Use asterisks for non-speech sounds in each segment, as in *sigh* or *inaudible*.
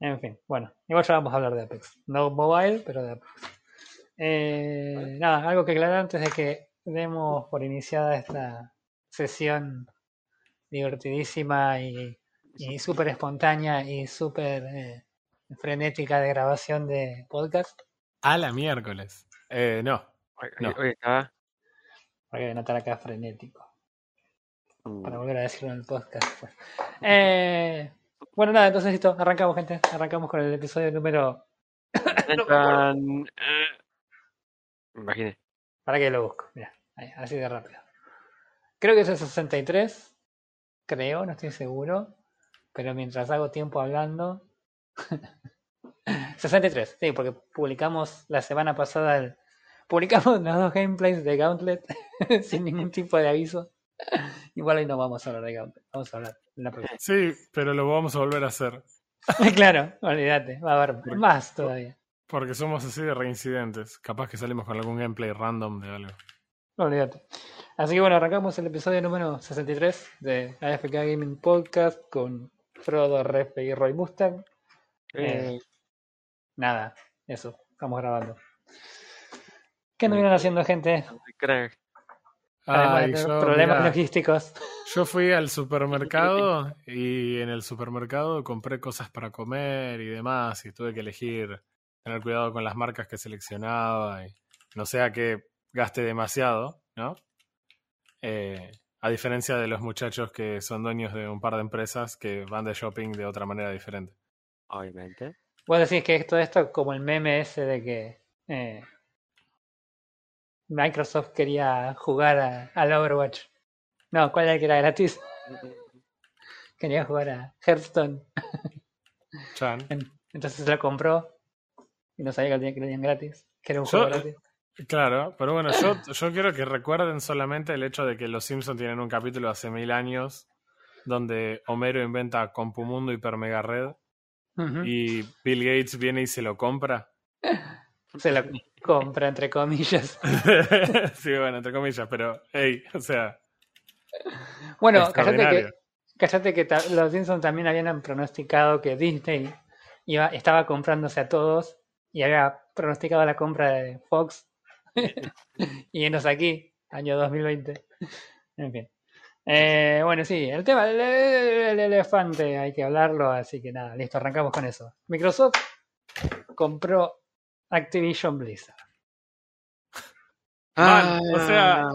En fin, bueno, igual ya vamos a hablar de Apex. No mobile, pero de Apex. Eh, nada, algo que aclarar antes de que demos por iniciada esta sesión divertidísima y, y súper espontánea y súper eh, frenética de grabación de podcast. A la miércoles. Eh, no. No. oye, estaba- Porque notar acá frenético. Mm. Para volver a decirlo en el podcast. pues. Eh, bueno, nada, entonces listo, arrancamos, gente. Arrancamos con el episodio número. Entran, eh, Imaginé. ¿Para qué lo busco? Mira, ahí, así de rápido. Creo que es el 63. Creo, no estoy seguro. Pero mientras hago tiempo hablando. *laughs* 63, sí, porque publicamos la semana pasada. el- Publicamos los dos gameplays de Gauntlet *laughs* sin ningún tipo de aviso. Igual hoy no vamos a hablar de Gauntlet, vamos a hablar en la próxima. Sí, pero lo vamos a volver a hacer. *laughs* claro, olvídate, va a haber más todavía. Porque somos así de reincidentes. Capaz que salimos con algún gameplay random de algo. Olvídate. Así que bueno, arrancamos el episodio número 63 de AFK Gaming Podcast con Frodo, Refe y Roy Mustang. Eh, nada, eso, estamos grabando. ¿Qué anduvieron haciendo, gente? crack. Además yo, problemas logísticos. yo fui al supermercado *laughs* y en el supermercado compré cosas para comer y demás y tuve que elegir, tener cuidado con las marcas que seleccionaba y no sea que gaste demasiado, ¿no? Eh, a diferencia de los muchachos que son dueños de un par de empresas que van de shopping de otra manera diferente. Obviamente. Vos decís que todo esto como el meme ese de que eh, Microsoft quería jugar a- al Overwatch. No, ¿cuál era el que era gratis? *laughs* Quería jugar a Hearthstone. Chan. En- Entonces lo compró y no sabía que lo tenían gratis. Que era un Yo- juego gratis. Claro, pero bueno, yo, *laughs* yo quiero que recuerden solamente el hecho de que los Simpsons tienen un capítulo hace mil años donde Homero inventa Compumundo Hiper Mega Red y Bill Gates viene y se lo compra. *laughs* Se lo compra, entre comillas. *laughs* sí, bueno, entre comillas, pero, hey, o sea, Bueno, cállate que, cállate que los Simpsons también habían pronosticado que Disney iba, estaba comprándose a todos y había pronosticado la compra de Fox. *laughs* y enos aquí, año 2020. En fin. Eh, bueno, sí, el tema del el elefante hay que hablarlo, así que nada, listo, arrancamos con eso. Microsoft compró Activision Blizzard. Man, o sea, Ah,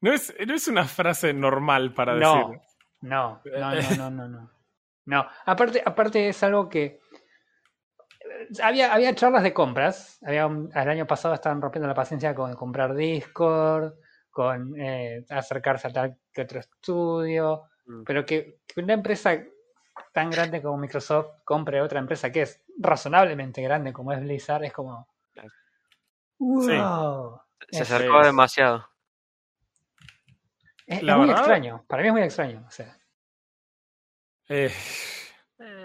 no es, no es una frase normal para No, decir. no, no, no, no, no, no. No, aparte, aparte es algo que había, había charlas de compras. Había un- el año pasado estaban rompiendo la paciencia con comprar Discord, con eh, acercarse a tal que otro estudio, Mm. pero que, que una empresa tan grande como Microsoft compre otra empresa que es razonablemente grande como es Blizzard, es como... Se acercó es- demasiado. Es, muy verdad- extraño, para mí es muy extraño. O sea, Eh,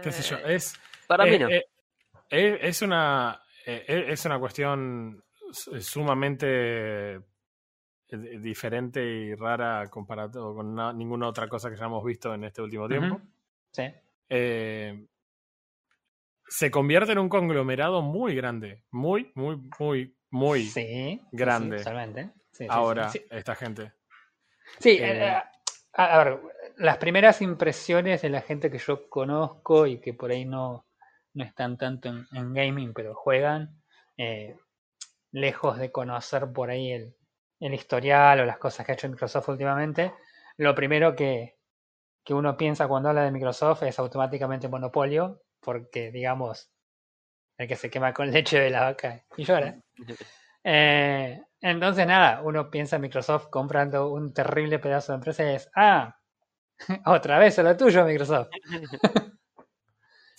qué sé yo, es... Para Eh, mí no. eh, eh, es una eh, eh, es una cuestión su- sumamente eh, diferente y rara comparado con na- ninguna otra cosa que hayamos visto en este último tiempo. Sí. Eh, se convierte en un conglomerado muy grande, muy, muy, muy, muy Sí, grande. sí, totalmente. Sí, sí, ahora esta gente. Sí, Eh, eh, a, a ver, las primeras impresiones de la gente que yo conozco y que por ahí no, no están tanto en, en gaming, pero juegan, eh, lejos de conocer por ahí el, el historial o las cosas que ha hecho Microsoft últimamente, lo primero que, que uno piensa cuando habla de Microsoft es automáticamente monopolio, porque digamos, el que se quema con leche de la vaca y llora. Eh, entonces, nada, uno piensa en Microsoft comprando un terrible pedazo de empresa y es, ah, *laughs* otra vez a lo tuyo, Microsoft. *laughs*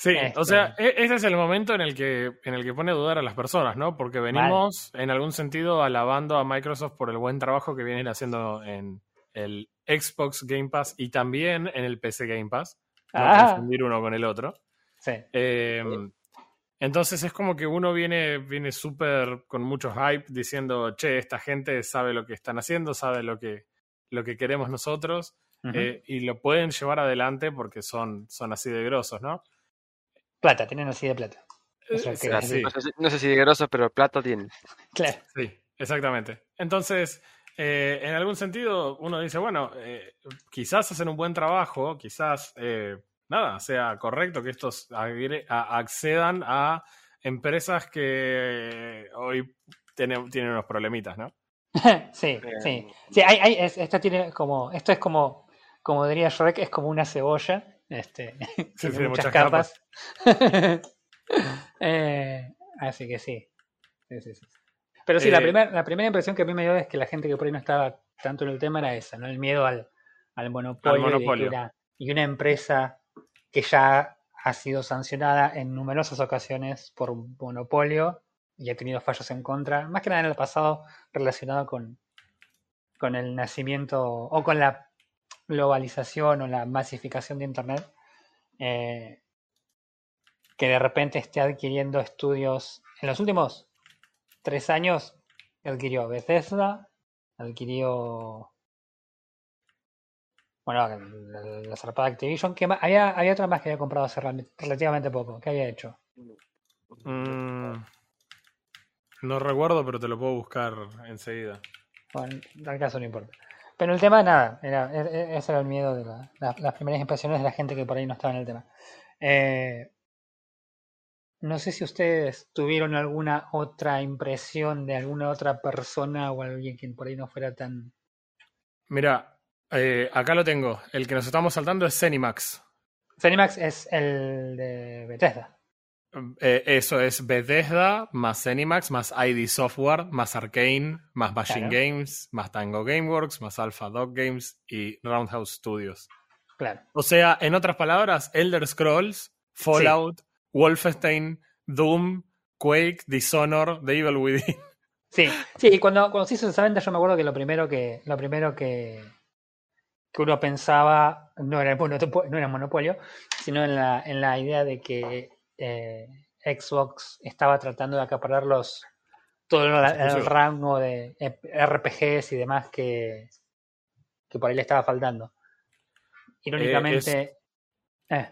Sí, Este. o sea, e- ese es el momento en el que en el que pone a dudar a las personas, ¿no? Porque venimos en algún sentido alabando a Microsoft por el buen trabajo que vienen haciendo en el Xbox Game Pass y también en el PC Game Pass. No Ah. confundir uno con el otro. Sí, Eh, entonces es como que uno viene, viene súper con mucho hype diciendo, che, esta gente sabe lo que están haciendo, sabe lo que, lo que queremos nosotros eh, y lo pueden llevar adelante porque son, son así de grosos, ¿no? Plata, tienen así de plata. Eh, sí, sí, No sé, si- no sé si de grosos, pero plata tienen. *laughs* Claro. sí, exactamente. Entonces, eh, en algún sentido, uno dice, bueno, eh, quizás hacen un buen trabajo, quizás, eh, nada, sea correcto que estos accedan a empresas que hoy tienen, tienen unos problemitas, ¿no? *laughs* sí, Eh, sí. Sí, hay, hay, es- esto tiene como, esto es como, como diría Shrek, es como una cebolla, este, *laughs* tiene muchas, muchas capas. *laughs* Eh, así que sí. Sí, sí, sí. Pero sí, la, Eh, primer- la primera impresión que a mí me dio es que la gente que por ahí no estaba tanto en el tema era esa, ¿no? El miedo al, al monopolio, una- y una empresa que ya ha sido sancionada en numerosas ocasiones por monopolio y ha tenido fallos en contra, más que nada en el pasado relacionado con, con el nacimiento o con la globalización o la masificación de Internet, eh, que de repente esté adquiriendo estudios. En los últimos tres años adquirió Bethesda, adquirió. Bueno, la, la zarpada Activision. que había, había otra más que había comprado hace rel- relativamente poco. ¿Qué había hecho? Mm, no recuerdo, pero te lo puedo buscar enseguida. Bueno, en tal caso no importa. Pero el tema, nada, era, e- e- ese era el miedo de la- la- las primeras impresiones de la gente que por ahí no estaba en el tema. Eh, no sé si ustedes tuvieron alguna otra impresión de alguna otra persona o alguien que por ahí no fuera tan... Mira, eh, acá lo tengo. El que nos estamos saltando es Cenimax. Zenimax es el de Bethesda. Eh, eso es Bethesda, más Cenimax, más ID Software, más Arcane, más Machine Claro. Games, más Tango Gameworks, más Alpha Dog Games y Roundhouse Studios. Claro. O sea, en otras palabras, Elder Scrolls, Fallout, Wolfenstein, Doom, Quake, Dishonor, The Evil Within. Sí, sí, y cuando, cuando se hizo esa venta yo me acuerdo que lo primero que, lo primero que, que uno pensaba no era el monopo- no era monopolio, sino en la, en la idea de que eh, Xbox estaba tratando de acaparar los todo el, rango de eh, RPGs y demás que, que por ahí le estaba faltando. Irónicamente, eh,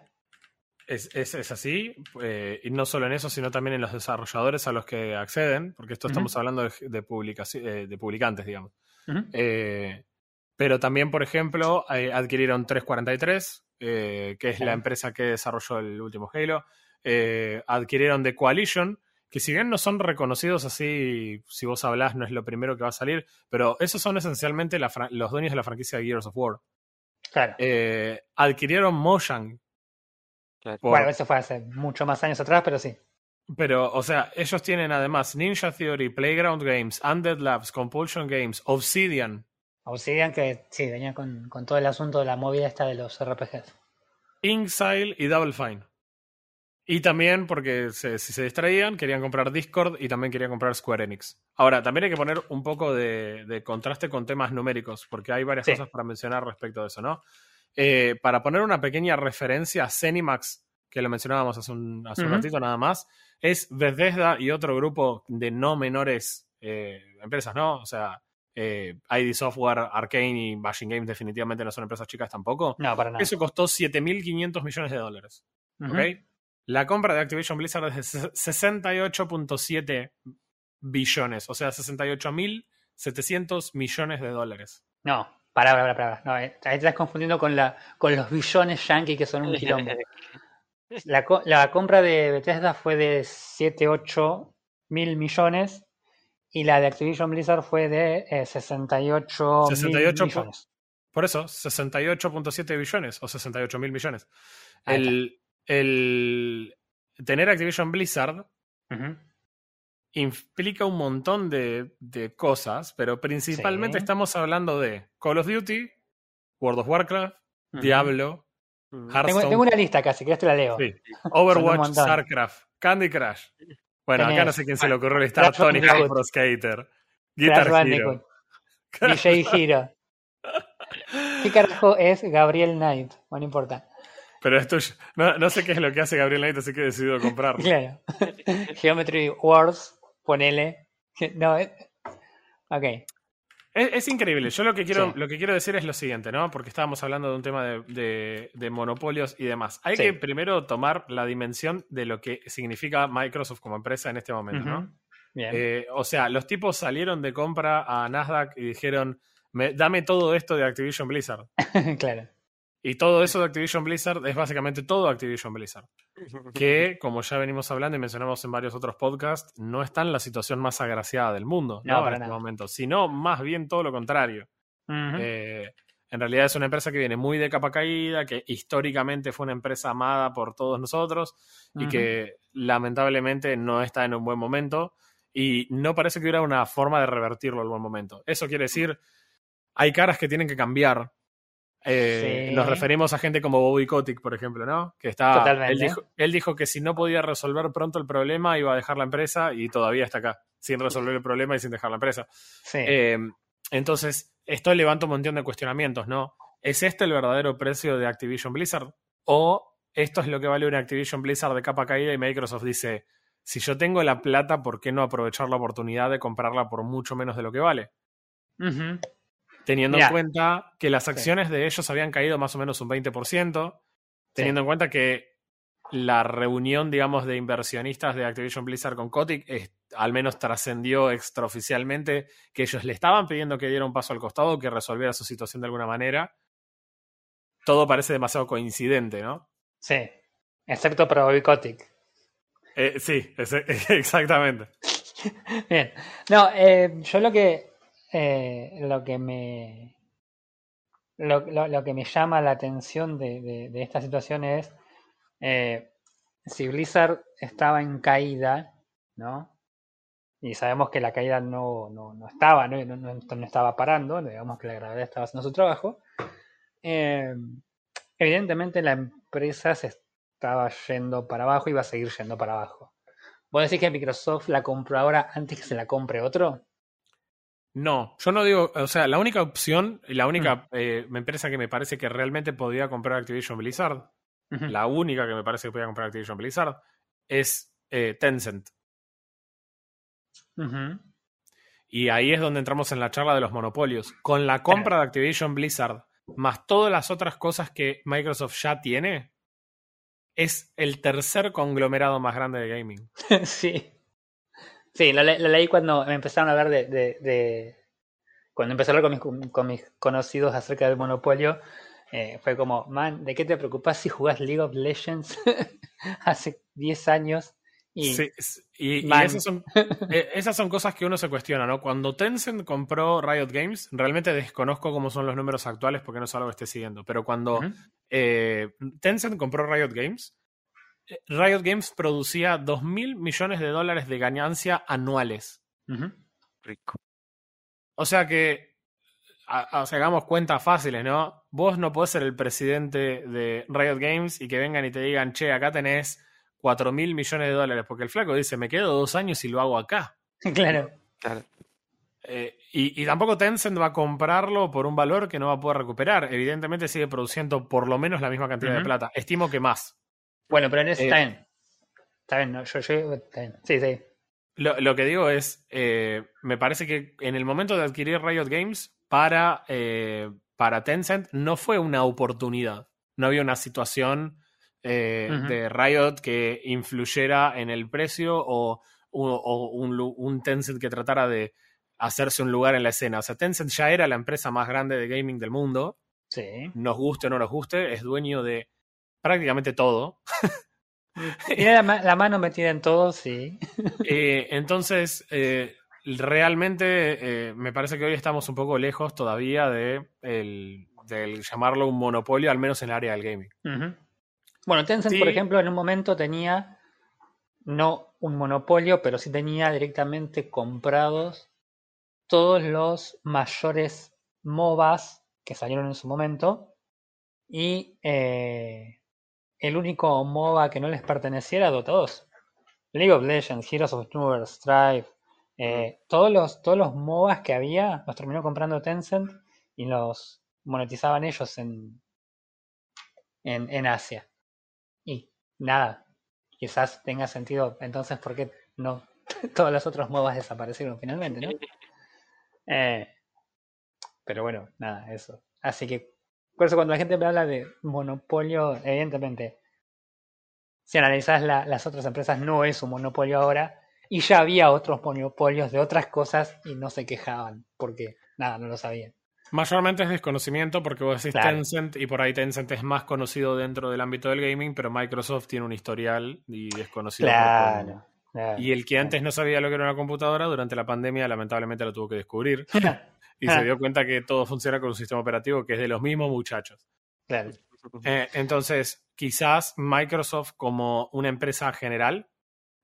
Es, es- es así, eh, y no solo en eso, sino también en los desarrolladores a los que acceden, porque esto estamos hablando de, de, eh, de publicantes, digamos. Eh, pero también, por ejemplo, eh, adquirieron 343, eh, que es la empresa que desarrolló el último Halo. Eh, adquirieron The Coalition, que si bien no son reconocidos así, si vos hablás no es lo primero que va a salir, pero esos son esencialmente la los dueños de la franquicia de Gears of War. claro. Adquirieron Mojang. Claro. por- Bueno, eso fue hace mucho más años atrás, pero sí. Pero, o sea, ellos tienen además Ninja Theory, Playground Games, Undead Labs, Compulsion Games, Obsidian, Obsidian que sí, venía con, con todo el asunto de la movida esta de los RPGs. Inxile y Double Fine. Y también, porque se- si se distraían, querían comprar Discord y también querían comprar Square Enix. Ahora, también hay que poner un poco de, de contraste con temas numéricos, porque hay varias Sí. cosas para mencionar respecto de eso, ¿no? Eh, para poner una pequeña referencia, Cenimax, que lo mencionábamos hace un, hace un ratito nada más, es Bethesda y otro grupo de no menores eh, empresas, ¿no? O sea, eh, ID Software, Arcane y Machine Games definitivamente no son empresas chicas tampoco. No, para nada. Eso costó 7.500 millones de dólares. Ujú. ¿ok? La compra de Activision Blizzard es de ses- 68.7 billones, o sea, 68.700 millones de dólares. No, pará, pará, pará. No, eh, ahí te estás confundiendo con, la, con los billones yankee que son un quilombo. *laughs* La, la compra de Bethesda fue de 7, 8 mil millones y la de Activision Blizzard fue de eh, 68 mil 68 po- millones. Por eso, 68.7 billones o 68 mil millones. El, el tener Activision Blizzard implica un montón de, de cosas, pero principalmente Sí. estamos hablando de Call of Duty, World of Warcraft. Diablo. Tengo, Hearthstone, tengo una lista casi, que te la leo. Sí. *laughs* Overwatch. StarCraft, Candy Crush. Bueno, acá no sé quién se le ocurrió listar Crash Tony Hawk. Pro Skater, Crash Guitar Hero. DJ Hero. ¿Qué carajo es Gabriel Knight? Bueno, no importa. Pero esto es- no, no sé qué es lo que hace Gabriel Knight, así que he decidido comprarlo. Claro. *laughs* Geometry Wars, ponele. No, eh. ok. Es, es increíble. Yo lo que, quiero, Sí. lo que quiero decir es lo siguiente, ¿no? Porque estábamos hablando de un tema de, de- de monopolios y demás. Hay Sí. que primero tomar la dimensión de lo que significa Microsoft como empresa en este momento, ¿no? Bien. Eh, o sea, los tipos salieron de compra a Nasdaq y dijeron, "Me- dame todo esto de Activision Blizzard. *laughs* claro. Y todo eso de Activision Blizzard es básicamente todo Activision Blizzard. *laughs* Que, como ya venimos hablando y mencionamos en varios otros podcasts, no está en la situación más agraciada del mundo No, ¿no? para en este nada. momento, sino más bien todo lo contrario. Eh, en realidad es una empresa que viene muy de capa caída, que históricamente fue una empresa amada por todos nosotros y que lamentablemente no está en un buen momento y no parece que hubiera una forma de revertirlo al buen momento. Eso quiere decir, hay caras que tienen que cambiar. Eh, Sí. Nos referimos a gente como Bobby Kotick, por ejemplo, ¿no? Que está. Totalmente. Él dijo, él dijo que si no podía resolver pronto el problema, iba a dejar la empresa y todavía está acá, sin resolver el problema y sin dejar la empresa. Sí. Eh, entonces, esto levanta un montón de cuestionamientos, ¿no? ¿Es este el verdadero precio de Activision Blizzard? ¿O esto es lo que vale una Activision Blizzard de capa caída y Microsoft dice, si yo tengo la plata, ¿por qué no aprovechar la oportunidad de comprarla por mucho menos de lo que vale? Ujú. Teniendo Mirá. en cuenta que las acciones de ellos habían caído más o menos un 20%, teniendo en cuenta que la reunión, digamos, de inversionistas de Activision Blizzard con Kotick es- al menos trascendió extraoficialmente que ellos le estaban pidiendo que diera un paso al costado, que resolviera su situación de alguna manera. Todo parece demasiado coincidente, ¿no? Sí. Excepto para Bobby Kotick. Eh, sí, es- *laughs* exactamente. Bien. No, eh, yo lo que eh, lo que me lo, lo- que me llama la atención de, de- esta situación es eh, si Blizzard estaba en caída, ¿no? Y sabemos que la caída no, no, no estaba, ¿no? No, no- no estaba parando, digamos que la gravedad estaba haciendo su trabajo. eh, evidentemente la empresa se estaba yendo para abajo y va a seguir yendo para abajo. ¿Vos decís que Microsoft la compró ahora antes que se la compre otro? No, yo no digo, o sea, la única opción, y la única eh, empresa que me parece que realmente podía comprar Activision Blizzard, la única que me parece que podía comprar Activision Blizzard, es eh, Tencent. Y ahí es donde entramos en la charla de los monopolios. Con la compra de Activision Blizzard, más todas las otras cosas que Microsoft ya tiene, es el tercer conglomerado más grande de gaming. *laughs* sí. Sí, la, la leí cuando me empezaron a hablar de, de- de- Cuando empecé a hablar con mis, con mis conocidos acerca del monopolio, eh, fue como, man, ¿de qué te preocupas si jugás League of Legends *laughs* hace 10 años? Y Sí, y, y esas, son, eh, esas son cosas que uno se cuestiona, ¿no? Cuando Tencent compró Riot Games, realmente desconozco cómo son los números actuales porque no es algo que esté siguiendo, pero cuando eh, Tencent compró Riot Games, Riot Games producía 2 mil millones de dólares de ganancia anuales. Rico. O sea que, a- a- hagamos cuentas fáciles, ¿no? Vos no podés ser el presidente de Riot Games y que vengan y te digan, che, acá tenés 4 mil millones de dólares, porque el flaco dice, me quedo dos años y lo hago acá. *laughs* Claro. Claro. Eh, y, y tampoco Tencent va a comprarlo por un valor que no va a poder recuperar. Evidentemente sigue produciendo por lo menos la misma cantidad de plata. Estimo que más. Bueno, pero en eso Eh, está bien. Está bien, no, yo, yo- está bien. Sí, sí. Lo, lo que digo es, eh, me parece que en el momento de adquirir Riot Games para, eh, para Tencent no fue una oportunidad. No había una situación eh, de Riot que influyera en el precio o, o- o un, un Tencent que tratara de hacerse un lugar en la escena. O sea, Tencent ya era la empresa más grande de gaming del mundo. Sí. Nos guste o no nos guste, es dueño de prácticamente todo. *laughs* Tiene la, ma- la mano metida en todo, sí. *laughs* Eh, entonces, eh, realmente eh, me parece que hoy estamos un poco lejos todavía de el, del llamarlo un monopolio, al menos en el área del gaming. Bueno, Tencent, Sí. por ejemplo, en un momento tenía no un monopolio, pero sí tenía directamente comprados todos los mayores MOBAs que salieron en su momento. Y eh, el único MOBA que no les perteneciera a Dota 2. League of Legends, Heroes of Newer, Strife, eh, todos, los, todos los MOBAs que había los terminó comprando Tencent y los monetizaban ellos en, en, en Asia. Y nada, quizás tenga sentido entonces por qué no *laughs* todos los otros MOBAs desaparecieron finalmente, ¿no? *laughs* Eh, Pero bueno, nada, eso. Así que, por eso cuando la gente me habla de monopolio, evidentemente, si analizas la- las otras empresas, no es un monopolio ahora. Y ya había otros monopolios de otras cosas y no se quejaban, porque nada, no lo sabían. Mayormente es desconocimiento porque vos decís Claro. Tencent y por ahí Tencent es más conocido dentro del ámbito del gaming, pero Microsoft tiene un historial y desconocido. Claro. claro. Y el que antes no sabía lo que era una computadora, durante la pandemia lamentablemente lo tuvo que descubrir *laughs* *laughs* y se dio cuenta que todo funciona con un sistema operativo que es de los mismos muchachos. claro. Eh, entonces, quizás Microsoft como una empresa general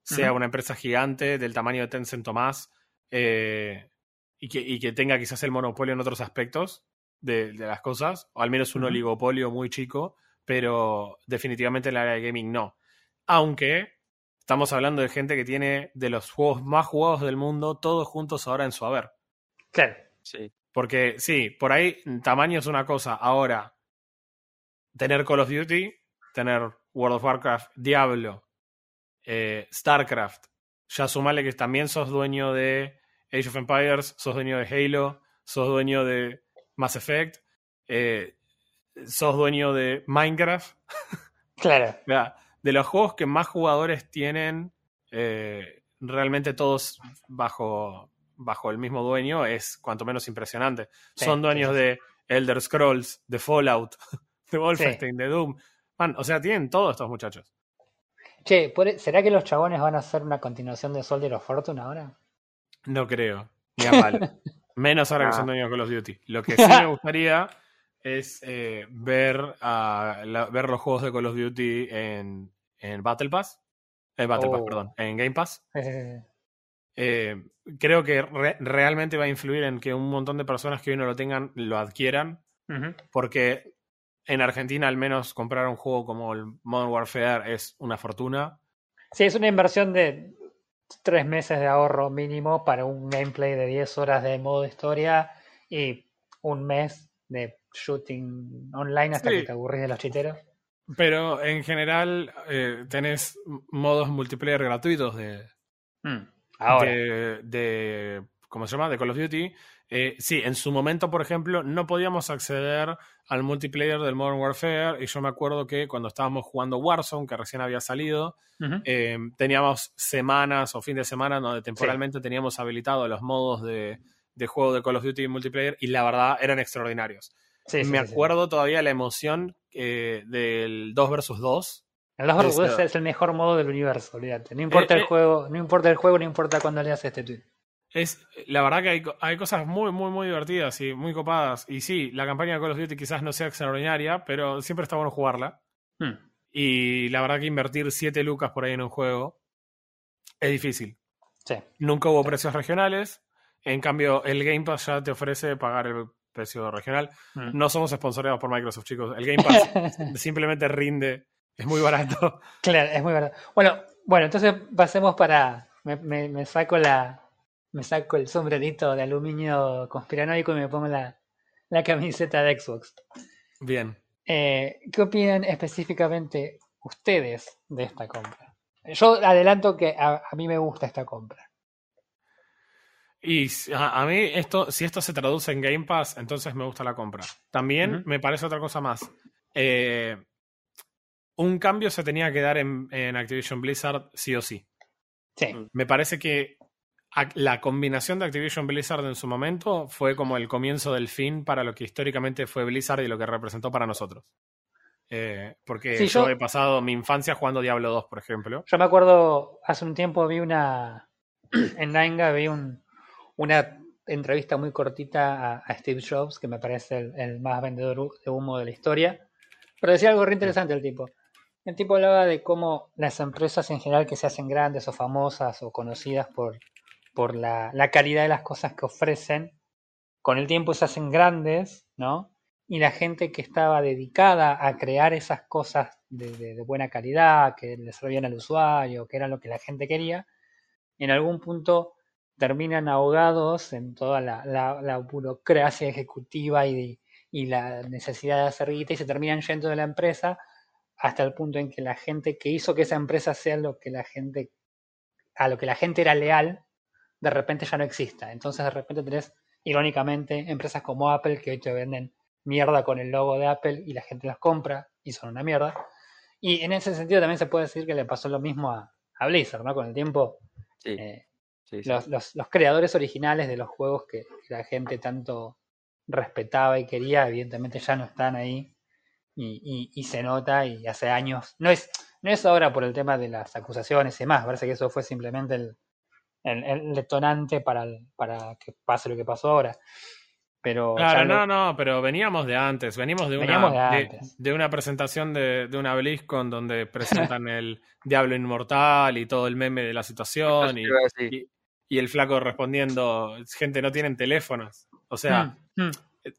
sea una empresa gigante del tamaño de Tencent o más eh, y, que, y que tenga quizás el monopolio en otros aspectos de, de las cosas, o al menos un oligopolio muy chico, pero definitivamente en el área de gaming no. Aunque estamos hablando de gente que tiene de los juegos más jugados del mundo, todos juntos ahora en su haber. Claro. Sí. Porque sí, por ahí tamaño es una cosa. Ahora, tener Call of Duty, tener World of Warcraft, Diablo, eh, StarCraft, ya sumale que también sos dueño de Age of Empires, sos dueño de Halo, sos dueño de Mass Effect, eh, sos dueño de Minecraft. *laughs* Claro. De los juegos que más jugadores tienen, eh, realmente todos bajo, bajo el mismo dueño, es cuanto menos impresionante. Sí, Son dueños sí, sí. de Elder Scrolls, de Fallout, *laughs* de Wolfenstein, de Doom. Man, o sea, tienen todos estos muchachos. Che, ¿por- ¿será que los chabones van a hacer una continuación de Soldier of Fortune ahora? No creo, ni a palo. *laughs* Menos ahora que Ah. son dueños de Call of Duty. Lo que sí me *laughs* gustaría es eh, ver, la- ver los juegos de Call of Duty en, en Battle Pass. En Battle Pass, Oh. perdón. En Game Pass. Eh, creo que re- realmente va a influir en que un montón de personas que hoy no lo tengan lo adquieran, porque en Argentina al menos comprar un juego como el Modern Warfare es una fortuna. Sí, es una inversión de tres meses de ahorro mínimo para un gameplay de 10 horas de modo historia y un mes de shooting online hasta Sí. que te aburrís de los chiteros. Pero en general eh, tenés modos multiplayer gratuitos de, Mm, Ahora. de, de- ¿cómo se llama? De Call of Duty. Eh, sí, en su momento, por ejemplo, no podíamos acceder al multiplayer del Modern Warfare y yo me acuerdo que cuando estábamos jugando Warzone, que recién había salido, eh, teníamos semanas o fin de semana donde temporalmente teníamos habilitados los modos de, de juego de Call of Duty multiplayer y la verdad eran extraordinarios. Sí, me sí. acuerdo todavía la emoción eh, del 2 versus 2. El 2 vs. 2 Esa- es el mejor modo del universo, olvídate. No importa Eh, el eh. juego, no importa el juego, no importa cuándo leas este tweet. Es, la verdad que hay, co- hay cosas muy, muy, muy divertidas y muy copadas. Y sí, la campaña de Call of Duty quizás no sea extraordinaria, pero siempre está bueno jugarla. Hmm. Y la verdad que invertir 7 lucas por ahí en un juego es difícil. Sí. Nunca hubo precios regionales. En cambio, el Game Pass ya te ofrece pagar el precio regional. Mm. No somos sponsoreados por Microsoft, chicos. El Game Pass *laughs* simplemente rinde. Es muy barato. *laughs* Claro, es muy verdad. Bueno, bueno, entonces pasemos para. Me, me, me saco la. Me saco el sombrerito de aluminio conspiranoico y me pongo la, la camiseta de Xbox. Bien. Eh, ¿Qué opinan específicamente ustedes de esta compra? Yo adelanto que a, a mí me gusta esta compra. Y a, a mí, esto, si esto se traduce en Game Pass, entonces me gusta la compra. También me parece otra cosa más. Eh, un cambio se tenía que dar en, en Activision Blizzard sí o sí. Sí, Mm. Me parece que la combinación de Activision Blizzard en su momento fue como el comienzo del fin para lo que históricamente fue Blizzard y lo que representó para nosotros. Eh, porque Sí, yo yo- he pasado mi infancia jugando Diablo 2, por ejemplo. yo me acuerdo hace un tiempo vi una. *clears throat* En Nanga vi un, una entrevista muy cortita a, a Steve Jobs, que me parece el, el más vendedor de humo de la historia. Pero decía algo re interesante el tipo. El tipo hablaba de cómo las empresas en general que se hacen grandes o famosas o conocidas por, por la, la calidad de las cosas que ofrecen, con el tiempo se hacen grandes, ¿no? Y la gente que estaba dedicada a crear esas cosas de, buena calidad, que le servían al usuario, que era lo que la gente quería, en algún punto terminan ahogados en toda la, la- la burocracia ejecutiva y, y la necesidad de hacer guita y se terminan yendo de la empresa hasta el punto en que la gente que hizo que esa empresa sea lo que la gente a lo que la gente era leal de repente ya no exista entonces de repente tenés irónicamente, empresas como Apple que hoy te venden mierda con el logo de Apple y la gente las compra y son una mierda. Y en ese sentido también se puede decir que le pasó lo mismo a, a Blizzard, ¿no? Con el tiempo, Sí, eh, sí, sí. los, los- los creadores originales de los juegos que la gente tanto respetaba y quería, evidentemente ya no están ahí y, y- y se nota y hace años, no es, no es ahora por el tema de las acusaciones y demás, parece que eso fue simplemente el, el, el detonante para, el- para que pase lo que pasó ahora. Pero Claro, lo- no, no, pero veníamos de antes, venimos de una, Veníamos de de, antes. de una presentación de, de una BlizzCon donde presentan el *laughs* Diablo Inmortal y todo el meme de la situación y- y el flaco respondiendo, gente, no tienen teléfonos. O sea, Mm, mm,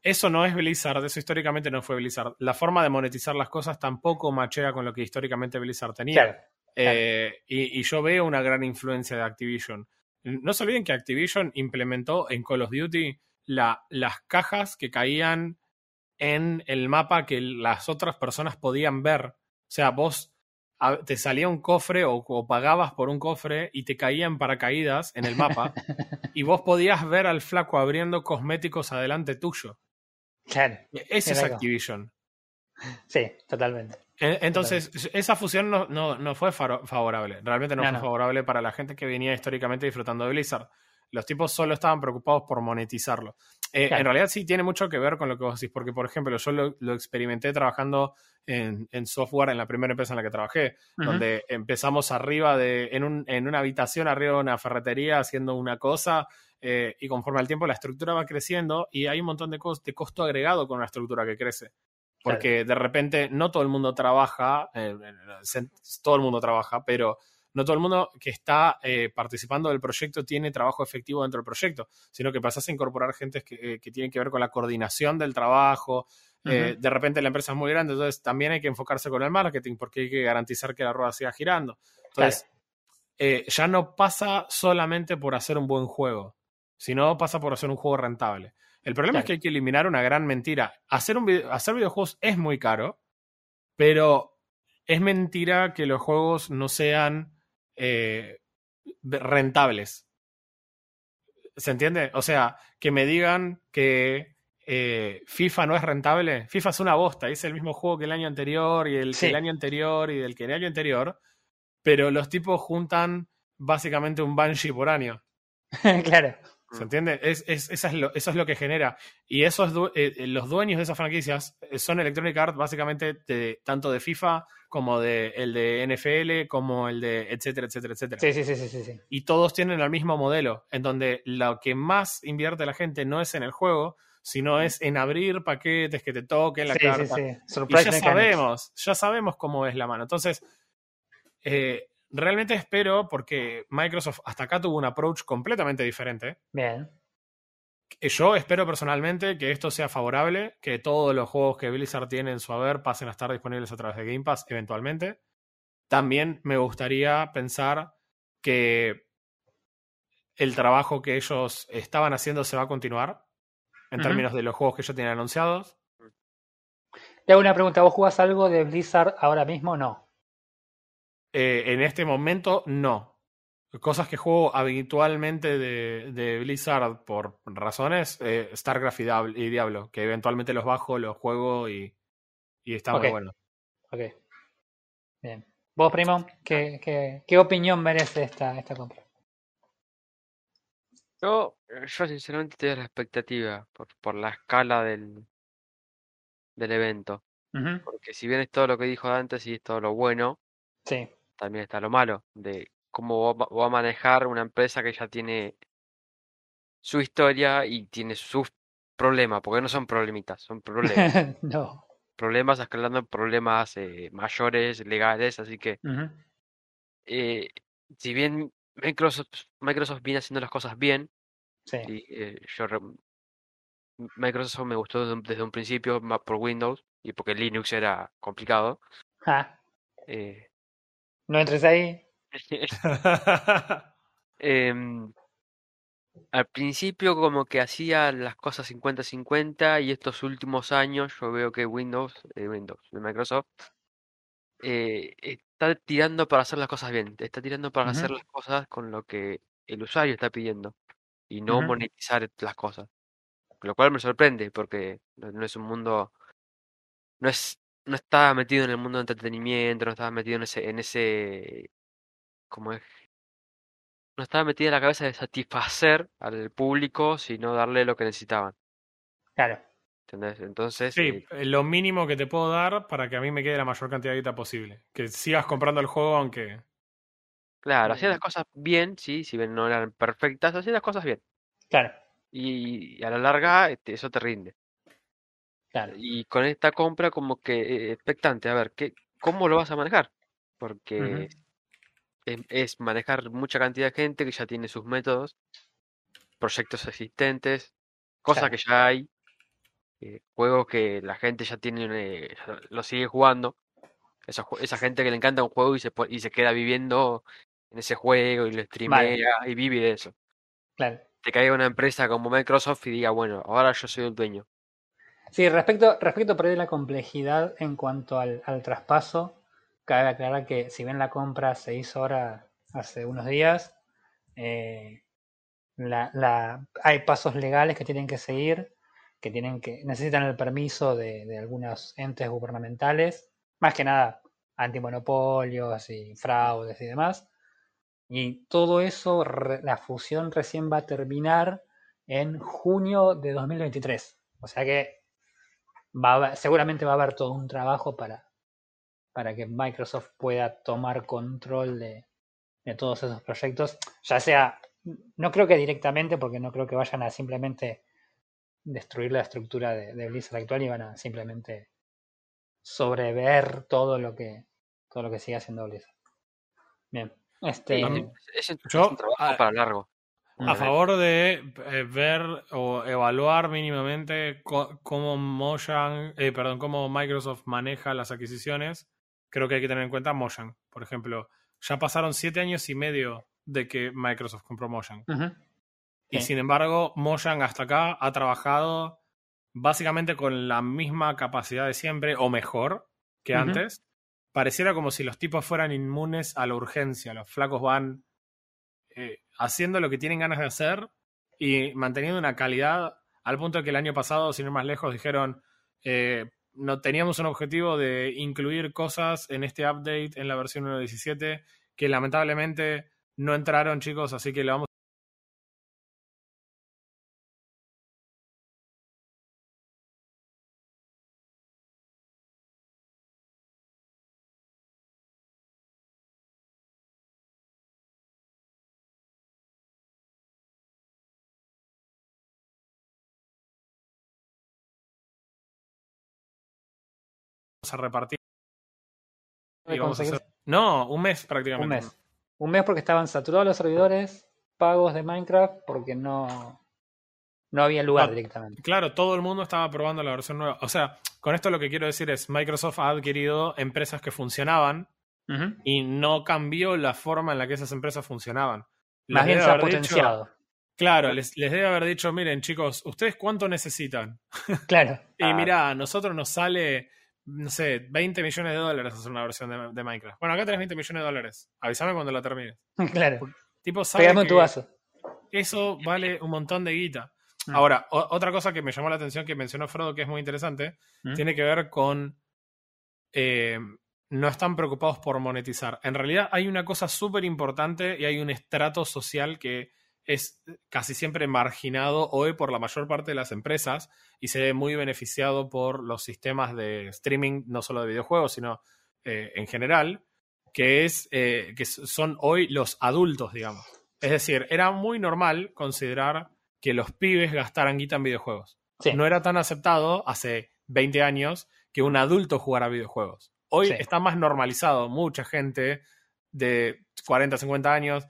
eso no es Blizzard, eso históricamente no fue Blizzard. La forma de monetizar las cosas tampoco machea con lo que históricamente Blizzard tenía. claro, Eh, y, y yo veo una gran influencia de Activision. No se olviden que Activision implementó en Call of Duty la- las cajas que caían en el mapa que las otras personas podían ver. O sea, vos te salía un cofre o, o pagabas por un cofre y te caían paracaídas en el mapa *laughs* y vos podías ver al flaco abriendo cosméticos adelante tuyo. claro, Ese es Activision. sí, totalmente. Eh, Entonces, esa fusión no, no, no fue favorable. Realmente no, No, fue favorable para la gente que venía históricamente disfrutando de Blizzard. Los tipos solo estaban preocupados por monetizarlo. Eh, Claro. En realidad sí tiene mucho que ver con lo que vos decís, porque por ejemplo yo lo, lo experimenté trabajando en, en software en la primera empresa en la que trabajé, donde empezamos arriba de, en, un- en una habitación, arriba de una ferretería haciendo una cosa, eh, y conforme al tiempo la estructura va creciendo y hay un montón de, de costo agregado con una estructura que crece. Porque de repente no todo el mundo trabaja, eh, todo el mundo trabaja, pero no todo el mundo que está eh, participando del proyecto tiene trabajo efectivo dentro del proyecto, sino que pasas a incorporar gente que, eh, que tiene que ver con la coordinación del trabajo. Eh, de repente la empresa es muy grande, entonces también hay que enfocarse con el marketing porque hay que garantizar que la rueda siga girando. Entonces, eh, ya no pasa solamente por hacer un buen juego, sino pasa por hacer un juego rentable. El problema es que hay que eliminar una gran mentira. Hacer, un vide- hacer videojuegos es muy caro, pero es mentira que los juegos no sean eh, rentables. ¿Se entiende? O sea, que me digan que eh, FIFA no es rentable. FIFA es una bosta, es el mismo juego que el año anterior y el, que el año anterior y el que el año anterior, pero los tipos juntan básicamente un Banshee por año. *laughs* claro, ¿Se entiende? Es, es- esa es lo- eso es lo que genera. Y esos du- eh, eh, los dueños de esas franquicias eh, son Electronic Arts, básicamente, de, tanto de FIFA como de el de NFL, como el de etcétera, etcétera, etcétera. sí, sí, sí, sí, sí, sí. Y todos tienen el mismo modelo, en donde lo que más invierte la gente no es en el juego, sino es en abrir paquetes que te toquen la Sí, sí, carta. sí. Y Surprise ya mechanics. sabemos, ya sabemos cómo es la mano. Entonces, eh, realmente espero, porque Microsoft hasta acá tuvo un approach completamente diferente. Bien. Eh, Yo espero personalmente que esto sea favorable, que todos los juegos que Blizzard tiene en su haber pasen a estar disponibles a través de Game Pass eventualmente. También me gustaría pensar que el trabajo que ellos estaban haciendo se va a continuar en términos de los juegos que ellos tienen anunciados. Te hago una pregunta, ¿vos jugás algo de Blizzard ahora mismo? No. Eh, en este momento, no. Cosas que juego habitualmente de, de Blizzard por razones, eh, StarCraft y Diablo, y Diablo, que eventualmente los bajo, los juego y, y está muy bueno. Ok. Bien. ¿Vos, primo? ¿Qué, qué, qué opinión merece esta, esta compra? Yo, yo sinceramente estoy a la expectativa por, por la escala del, del evento. Porque si bien es todo lo que dijo antes y es todo lo bueno, Sí, también está lo malo de cómo va, va a manejar una empresa que ya tiene su historia y tiene sus problemas, porque no son problemitas, son problemas. *laughs* no. problemas escalando problemas eh, mayores, legales, así que eh, si bien Microsoft, Microsoft viene haciendo las cosas bien, Sí. y eh, yo re- Microsoft me gustó desde un, desde un principio por Windows y porque Linux era complicado. Ah, eh, no entres ahí. *laughs* em, al principio como que hacía las cosas 50-50 y estos últimos años yo veo que Windows, eh, Windows de Microsoft eh, está tirando para hacer las cosas bien, está tirando para hacer las cosas con lo que el usuario está pidiendo y no monetizar las cosas. lo cual me sorprende porque no es un mundo, no es, no estaba metido en el mundo de entretenimiento, no estaba metido en ese, en ese, como es, no estaba metido en la cabeza de satisfacer al público, sino darle lo que necesitaban, Claro. ¿entendés? Entonces, Sí, eh, eh, lo mínimo que te puedo dar para que a mí me quede la mayor cantidad de guita posible. Que sigas comprando el juego aunque... claro, hacía las Mm. cosas bien, sí, si bien no eran perfectas, hacía las cosas bien. Claro. Y, a la larga, este, eso te rinde. Claro. Y con esta compra como que eh, expectante, a ver, ¿qué, ¿cómo lo vas a manejar? Porque Ujú. es, es manejar mucha cantidad de gente que ya tiene sus métodos, proyectos existentes, cosas Claro. que ya hay, eh, juegos que la gente ya tiene, eh, lo sigue jugando, esa, esa gente que le encanta un juego y se, y se queda viviendo en ese juego y lo streamea y vive de eso. Claro. Te caiga una empresa como Microsoft y diga, bueno, ahora yo soy el dueño. Sí, respecto, respecto por ahí la complejidad en cuanto al, al traspaso, cabe aclarar que si bien la compra se hizo ahora hace unos días, eh, la, la, hay pasos legales que tienen que seguir, que tienen que necesitan el permiso de, de algunos entes gubernamentales, más que nada antimonopolios y fraudes y demás. Y todo eso, re- la fusión recién va a terminar en junio de 2023. O sea que va a haber- seguramente va a haber todo un trabajo para, para que Microsoft pueda tomar control de, de todos esos proyectos, ya sea, no creo que directamente, porque no creo que vayan a simplemente destruir la estructura de, de Blizzard actual y van a simplemente sobrever todo lo que todo lo que sigue haciendo Blizzard. Bien, este, Sí, es, un- es yo, un trabajo ah, para largo. A favor de eh, ver o evaluar mínimamente cómo Mojang, eh, perdón, cómo Microsoft maneja las adquisiciones, creo que hay que tener en cuenta Mojang. Por ejemplo, ya pasaron siete años y medio de que Microsoft compró Mojang. Y Sí. sin embargo, Mojang hasta acá ha trabajado básicamente con la misma capacidad de siempre, o mejor que antes. Pareciera como si los tipos fueran inmunes a la urgencia. Los flacos van eh, haciendo lo que tienen ganas de hacer y manteniendo una calidad al punto de que el año pasado, sin ir más lejos, dijeron, eh, no teníamos un objetivo de incluir cosas en este update en la versión 1.17 que lamentablemente no entraron, chicos, así que le vamos a repartir. de y vamos a conseguir hacer- No, un mes un prácticamente. mes. Un mes porque estaban saturados los servidores pagos de Minecraft porque no, no había lugar Ah, directamente. Claro, todo el mundo estaba probando la versión nueva. O sea, con esto lo que quiero decir es, Microsoft ha adquirido empresas que funcionaban y no cambió la forma en la que esas empresas funcionaban. Les Más bien se ha haber dicho- potenciado. claro, les, les debe haber dicho, miren chicos, ¿ustedes cuánto necesitan? Claro. *laughs* Y Ah. mirá, a nosotros nos sale, no sé, 20 millones de dólares hacer una versión de, de Minecraft. Bueno, acá tenés 20 millones de dólares. Avísame cuando la termines. *laughs* Claro. Tipo, sabe Pegame en tu vaso. eso vale un montón de guita. Mm. Ahora, o- otra cosa que me llamó la atención que mencionó Frodo, que es muy interesante, Mm. tiene que ver con eh, no están preocupados por monetizar. En realidad hay una cosa súper importante y hay un estrato social que es casi siempre marginado hoy por la mayor parte de las empresas y se ve muy beneficiado por los sistemas de streaming, no solo de videojuegos, sino eh, en general, que es eh, que son hoy los adultos, digamos. Es decir, era muy normal considerar que los pibes gastaran guita en videojuegos Sí. no era tan aceptado hace 20 años que un adulto jugara videojuegos. Hoy Sí. está más normalizado. Mucha gente de 40, 50 años,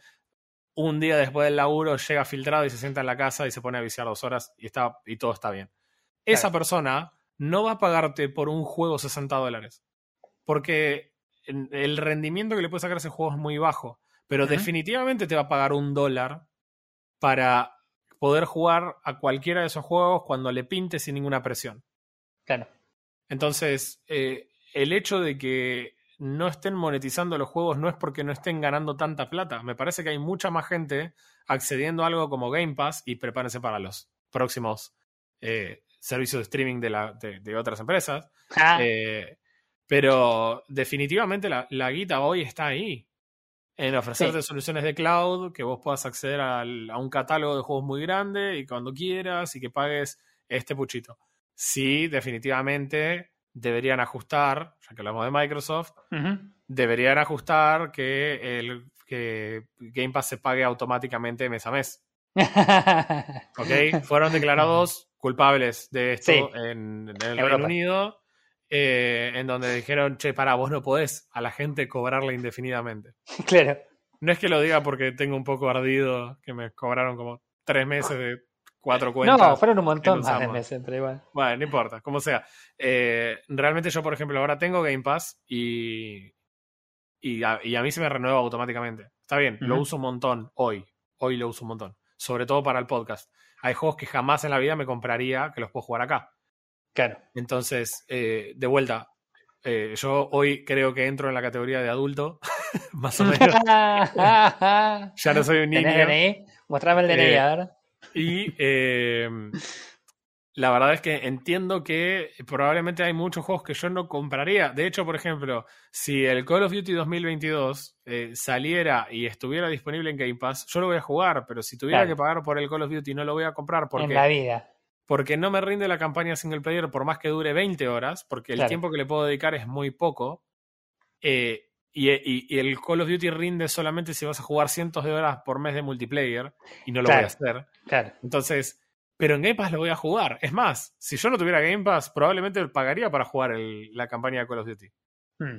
un día después del laburo, llega filtrado y se sienta en la casa y se pone a viciar dos horas y, está, y todo está bien. Esa Claro. persona no va a pagarte por un juego 60 dólares. Porque el rendimiento que le puede sacar a ese juego es muy bajo. Pero definitivamente te va a pagar un dólar para poder jugar a cualquiera de esos juegos cuando le pinte sin ninguna presión. Claro. Entonces, eh, el hecho de que no estén monetizando los juegos no es porque no estén ganando tanta plata. Me parece que hay mucha más gente accediendo a algo como Game Pass y prepárense para los próximos eh, servicios de streaming de, la, de, de otras empresas. Ah, Eh, pero definitivamente la, la guita hoy está ahí. En ofrecerte soluciones de cloud, que vos puedas acceder al- a un catálogo de juegos muy grande y cuando quieras y que pagues este puchito. Sí, definitivamente deberían ajustar, ya que hablamos de Microsoft, deberían ajustar que, el, que Game Pass se pague automáticamente mes a mes. *laughs* ¿ok? Fueron declarados culpables de esto Sí. en, en el Europa. Reino Unido, eh, en donde dijeron, che, para, vos no podés a la gente cobrarla indefinidamente. *laughs* claro. No es que lo diga porque tengo un poco ardido, que me cobraron como tres meses de cuatro cuentas. No, fueron un montón más de meses, igual. Bueno, no importa, como sea. Eh, realmente yo, por ejemplo, ahora tengo Game Pass y, y, a, y a mí se me renueva automáticamente. Está bien, lo uso un montón hoy. Hoy lo uso un montón. Sobre todo para el podcast. Hay juegos que jamás en la vida me compraría que los puedo jugar acá. Claro. Entonces, eh, de vuelta, eh, yo hoy creo que entro en la categoría de adulto, *laughs* más o menos. *laughs* Ya no soy un niño. ¿Tenés DNI? Mostrame el DNI, Eh, a ver. Y eh, la verdad es que entiendo que probablemente hay muchos juegos que yo no compraría. De hecho, por ejemplo, si el Call of Duty 2022 eh, saliera y estuviera disponible en Game Pass, yo lo voy a jugar, pero si tuviera Claro. que pagar por el Call of Duty no lo voy a comprar En porque, la vida. porque no me rinde la campaña single player por más que dure 20 horas, porque el Claro. tiempo que le puedo dedicar es muy poco. Eh, y, y- y el Call of Duty rinde solamente si vas a jugar cientos de horas por mes de multiplayer y no lo voy a hacer. Claro. Entonces, pero en Game Pass lo voy a jugar. Es más, si yo no tuviera Game Pass, probablemente pagaría para jugar el- la campaña de Call of Duty. Mm.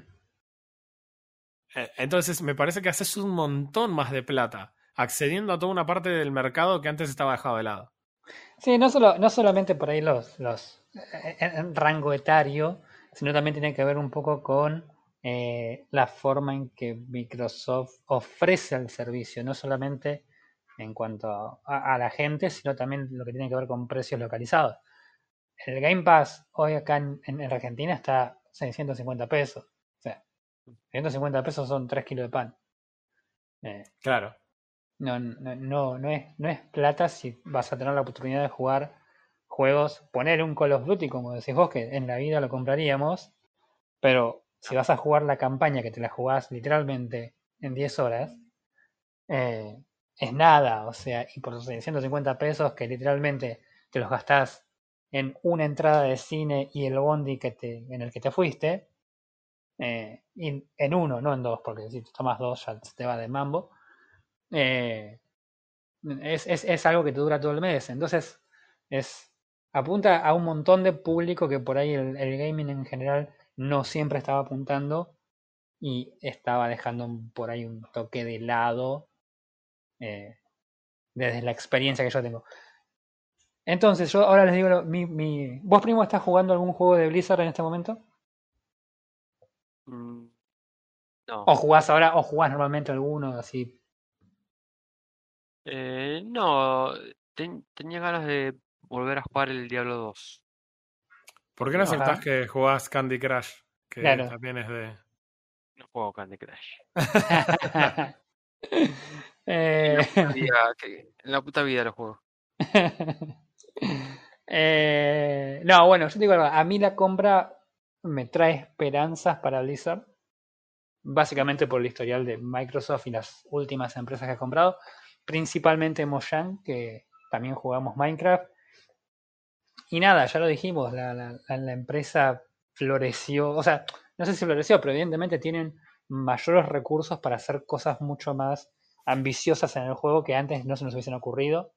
Eh, Entonces, me parece que haces un montón más de plata accediendo a toda una parte del mercado que antes estaba dejado de lado. Sí, no, solo, no solamente por ahí los, los eh, en, en rango etario, sino también tiene que ver un poco con eh, la forma en que Microsoft ofrece el servicio, no solamente en cuanto a, a la gente, sino también lo que tiene que ver con precios localizados. El Game Pass hoy acá en, en Argentina está a 650 pesos. O sea, 650 pesos son 3 kilos de pan. Eh, Claro. no, no, no, no es, no es plata si vas a tener la oportunidad de jugar juegos, poner un Call of Duty, como decís vos, que en la vida lo compraríamos, pero si vas a jugar la campaña que te la jugás literalmente en 10 horas, eh, es nada, o sea, y por 150 pesos que literalmente te los gastás en una entrada de cine y el bondi que te, en el que te fuiste, eh, en uno, no en dos, porque si tomas dos ya te va de mambo. Eh, es, es, es algo que te dura todo el mes. Entonces, es apunta a un montón de público que por ahí el gaming en general no siempre estaba apuntando y estaba dejando por ahí un toque de lado eh, desde la experiencia que yo tengo. Entonces, yo ahora les digo, lo- mi, mi... ¿vos primo estás jugando algún juego de Blizzard en este momento? Mm, No. ¿O jugás ahora, o jugás normalmente alguno así? Eh, no, ten- tenía ganas de volver a jugar el Diablo 2. ¿Por qué no Ajá. aceptás que jugás Candy Crush? Que Claro. también es de. No juego Candy Crush. Eh, *laughs* *laughs* En la puta vida, que- en la puta vida lo juego. *laughs* Eh, no, bueno, yo te digo, a mí la compra me trae esperanzas para Blizzard, básicamente por el historial de Microsoft y las últimas empresas que ha comprado, principalmente Mojang, que también jugamos Minecraft. Y nada, ya lo dijimos, la, la- la- empresa floreció, o sea, no sé si floreció, pero evidentemente tienen mayores recursos para hacer cosas mucho más ambiciosas en el juego que antes no se nos hubiesen ocurrido.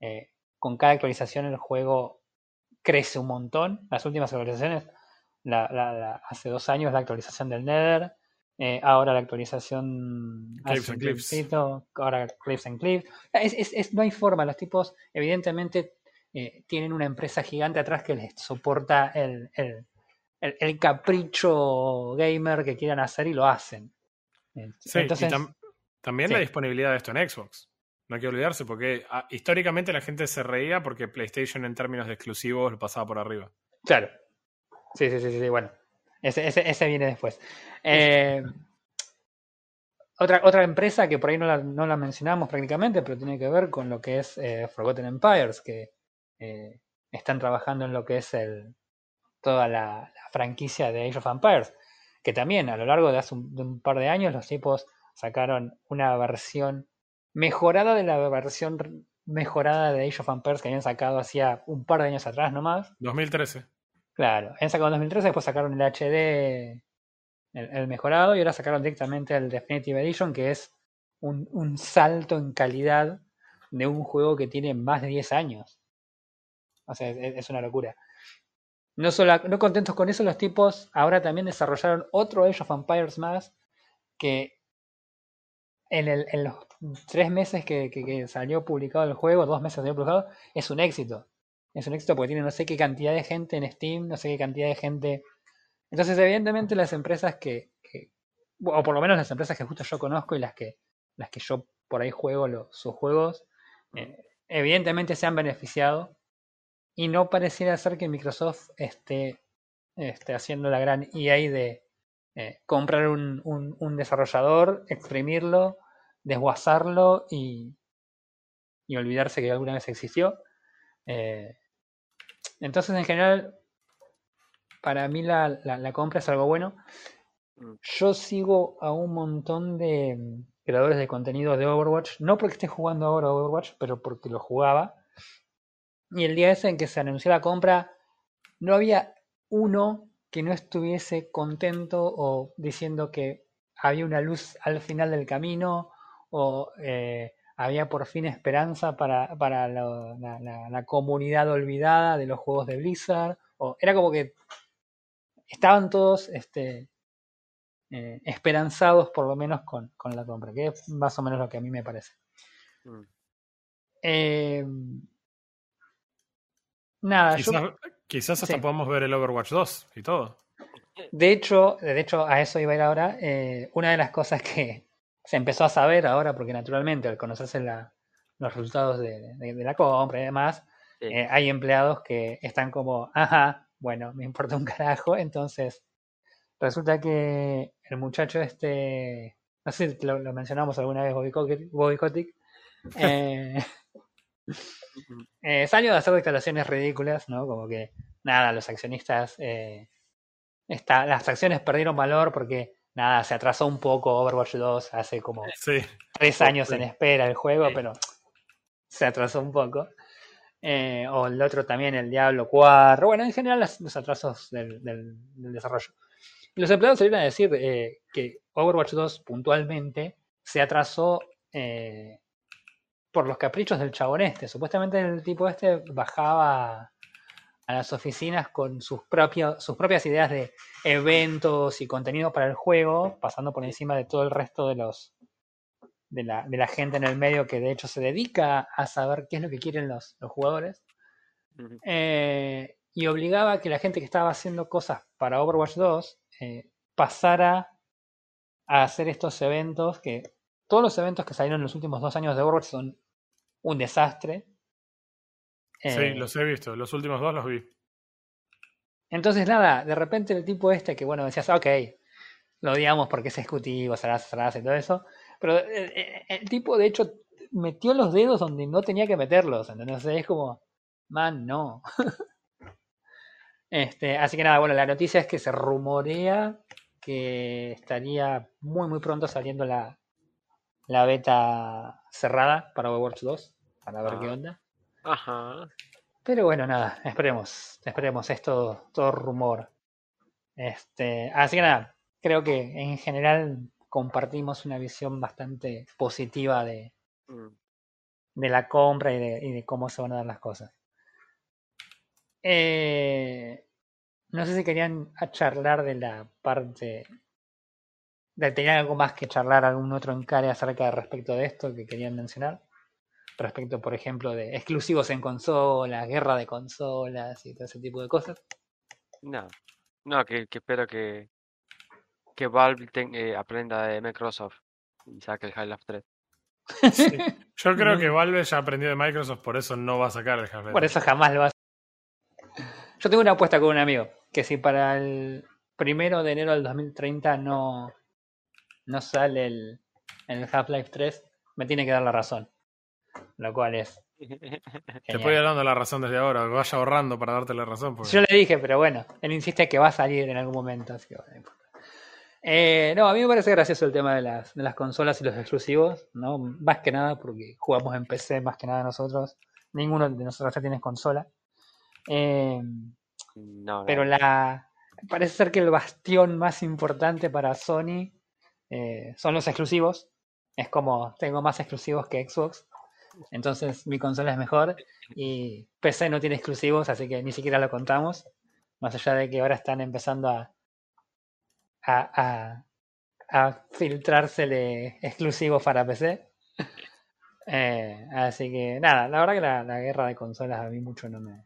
Eh, con cada actualización el juego crece un montón. Las últimas actualizaciones, la, la- la- hace dos años la actualización del Nether, eh, ahora la actualización hace and tiempito, ahora Cliffs and Cliffs. Es, es- es- no hay forma, los tipos evidentemente eh, tienen una empresa gigante atrás que les soporta el, el- el- el capricho gamer que quieran hacer y lo hacen. Eh, Sí, Entonces, y tam- también sí. la disponibilidad de esto en Xbox. No hay que olvidarse, porque ah, históricamente la gente se reía porque PlayStation en términos de exclusivos lo pasaba por arriba. Claro. Sí, sí, sí, sí, sí, bueno. Ese, ese, ese viene después. Eh, otra, otra empresa que por ahí no la, no la mencionamos prácticamente, pero tiene que ver con lo que es eh, Forgotten Empires, que eh, están trabajando en lo que es el, toda la, la franquicia de Age of Empires, que también a lo largo de hace un, de un par de años los tipos sacaron una versión mejorada de la versión mejorada de Age of Empires que habían sacado hacía un par de años atrás nomás. 2013. Claro, habían sacado en 2013, después sacaron el HD, el, el mejorado, y ahora sacaron directamente el Definitive Edition, que es un, un salto en calidad de un juego que tiene más de 10 años. O sea, es, es una locura. No, solo, no contentos con eso, los tipos ahora también desarrollaron otro Age of Empires más que en, el, en los tres meses que, que- que salió publicado el juego, dos meses salió publicado, es un éxito. Es un éxito porque tiene no sé qué cantidad de gente en Steam, no sé qué cantidad de gente. Entonces, evidentemente, las empresas que, que- o por lo menos las empresas que justo yo conozco y las que, las que yo por ahí juego los, sus juegos, eh, evidentemente se han beneficiado y no pareciera ser que Microsoft esté, esté haciendo la gran EA de eh, comprar un, un, un desarrollador, exprimirlo, desguazarlo y, y olvidarse que alguna vez existió. Eh, entonces, en general, para mí la, la, la compra es algo bueno. Mm. Yo sigo a un montón de creadores de contenido de Overwatch, no porque esté jugando ahora Overwatch, pero porque lo jugaba. Y el día ese en que se anunció la compra, no había uno que no estuviese contento o diciendo que había una luz al final del camino o eh, había por fin esperanza para, para lo- la, la- la comunidad olvidada de los juegos de Blizzard. O era como que estaban todos este, eh, esperanzados por lo menos con, con la compra, que es más o menos lo que a mí me parece. Mm. Eh, nada, yo Quizás, quizás hasta Sí. podamos ver el Overwatch 2 y todo. De hecho, de hecho, a eso iba a ir ahora. eh, una de las cosas que se empezó a saber ahora, porque naturalmente al conocerse la- los resultados de, de- de la compra y demás, Sí. eh, hay empleados que están como, ajá, bueno, me importa un carajo. Entonces, resulta que el muchacho este, no sé si lo, lo mencionamos alguna vez, Bobby Kotick, Bobby Kotick, *laughs* eh. Eh, salió a hacer declaraciones ridículas, ¿no? Como que, nada, los accionistas, eh, está, las acciones perdieron valor porque, nada, se atrasó un poco Overwatch 2 hace como Sí. tres años en espera el juego, Sí. pero se atrasó un poco. Eh, o el otro también, el Diablo 4. Bueno, en general los, los atrasos del, del- del desarrollo. Los empleados salieron a decir eh, que Overwatch 2 puntualmente se atrasó eh, por los caprichos del chabón este. Supuestamente el tipo este bajaba a las oficinas con sus, propios, sus propias ideas de eventos y contenido para el juego, pasando por encima de todo el resto de los de la, de la gente en el medio que de hecho se dedica a saber qué es lo que quieren los, los jugadores. Eh, y obligaba a que la gente que estaba haciendo cosas para Overwatch 2 eh, pasara a hacer estos eventos que todos los eventos que salieron en los últimos dos años de Overwatch son un desastre. Sí, Eh, los he visto. Los últimos dos los vi. Entonces, nada, de repente el tipo este que, bueno, decías, ok, lo odiamos porque es ejecutivo, Saraz, Saraz y todo eso, pero eh, eh, el, tipo de hecho metió los dedos donde no tenía que meterlos, ¿entendés? Es como, man, no. *laughs* este, así que nada, bueno, la noticia es que se rumorea que estaría muy, muy pronto saliendo la, la beta cerrada para Overwatch 2, para ver Ah. qué onda. Ajá. Pero bueno, nada, esperemos, esperemos, es todo, todo rumor. Este, así que nada, creo que en general compartimos una visión bastante positiva de, Mm. de la compra y de, y de cómo se van a dar las cosas. Eh, no sé si querían charlar de la parte. De, ¿Tenían algo más que charlar, algún otro encare acerca de respecto de esto que querían mencionar? Respecto, por ejemplo, de exclusivos en consolas, guerra de consolas y todo ese tipo de cosas. No. No, que, que espero que, que Valve ten- eh, aprenda de Microsoft y saque el Half-Life 3. *laughs* Sí. Yo creo que. Valve ya aprendió de Microsoft, por eso no va a sacar el Half-Life. Por eso jamás lo vas Yo tengo una apuesta con un amigo, que si para el primero de enero del 2030 no, no sale el, el Half-Life 3, me tiene que dar la razón. lo cual es *laughs* Te genial. puedo ir dando la razón desde ahora, vaya ahorrando para darte la razón. porque- Yo le dije, pero bueno, él insiste que va a salir en algún momento, así que bueno, no importa. Eh, no, a mí me parece gracioso el tema de las, de las consolas y los exclusivos, ¿no? Más que nada porque jugamos en PC, más que nada nosotros. Ninguno de nosotros ya tiene consola. Eh, No, pero la parece ser que el bastión más importante para Sony eh, son los exclusivos. Es como tengo más exclusivos que Xbox, entonces mi consola es mejor y PC no tiene exclusivos, así que ni siquiera lo contamos. Más allá de que ahora están empezando a a, a, a filtrársele exclusivos para PC. *laughs* Eh, así que nada, la verdad que la, la guerra de consolas a mí mucho no me,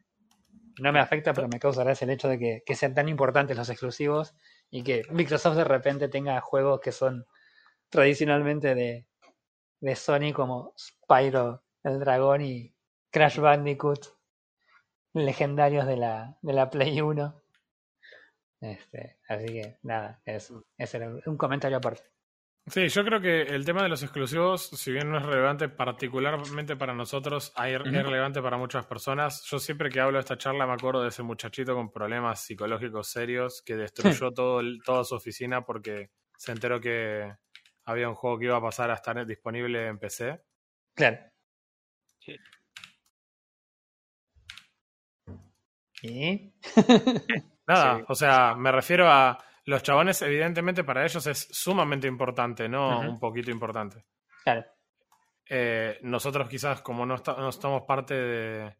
no me afecta, pero me causa gracia el hecho de que, que sean tan importantes los exclusivos y que Microsoft de repente tenga juegos que son tradicionalmente de, de Sony como Spyro el dragón y Crash Bandicoot legendarios de la, de la Play 1. Este, así que nada, es, era un comentario aparte. Sí, yo creo que el tema de los exclusivos, si bien no es relevante particularmente para nosotros, es relevante para muchas personas. Yo siempre que hablo de esta charla me acuerdo de ese muchachito con problemas psicológicos serios que destruyó *laughs* todo el- toda su oficina porque se enteró que había un juego que iba a pasar a estar disponible en PC. Claro. Sí. ¿Y? *laughs* Nada, Sí. o sea, me refiero a los chabones, evidentemente para ellos es sumamente importante, no un poquito importante. Claro. Eh, nosotros quizás como no, esta- no estamos parte de,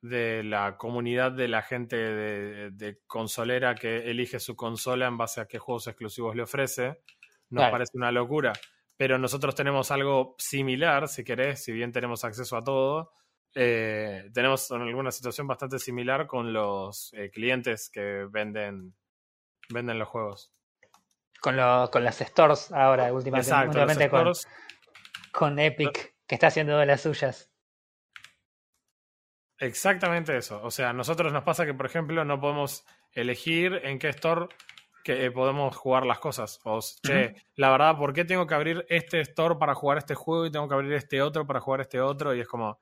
de la comunidad de la gente de, de consolera que elige su consola en base a qué juegos exclusivos le ofrece, nos Claro. parece una locura. Pero nosotros tenemos algo similar, si querés, si bien tenemos acceso a todo, eh, tenemos alguna situación bastante similar con los eh, clientes que venden, venden los juegos. Con, los con las stores ahora, últimamente, Exacto, últimamente con, stores, con Epic, que está haciendo de las suyas. Exactamente eso. O sea, a nosotros nos pasa que, por ejemplo, no podemos elegir en qué store que eh, podemos jugar las cosas. O, che, la verdad, ¿por qué tengo que abrir este store para jugar este juego y tengo que abrir este otro para jugar este otro? Y es como,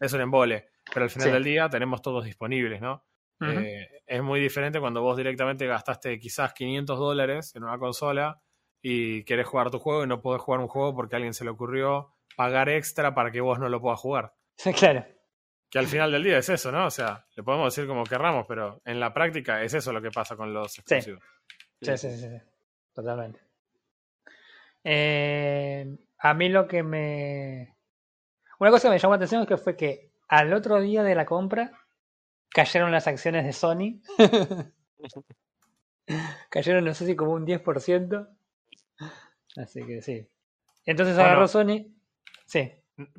es un embole. Pero al final Sí. del día tenemos todos disponibles, ¿no? Eh, es muy diferente cuando vos directamente gastaste quizás 500 dólares en una consola y querés jugar tu juego y no podés jugar un juego porque a alguien se le ocurrió pagar extra para que vos no lo puedas jugar. *laughs* Claro. Que al final del día es eso, ¿no? O sea, le podemos decir como querramos, pero en la práctica es eso lo que pasa con los exclusivos. Sí, sí, sí, sí, totalmente. Eh, a mí lo que me... Una cosa que me llamó la atención es que fue que al otro día de la compra cayeron las acciones de Sony. *laughs* cayeron, no sé si como un 10%. Así que sí. Entonces Bueno. agarró Sony. Sí,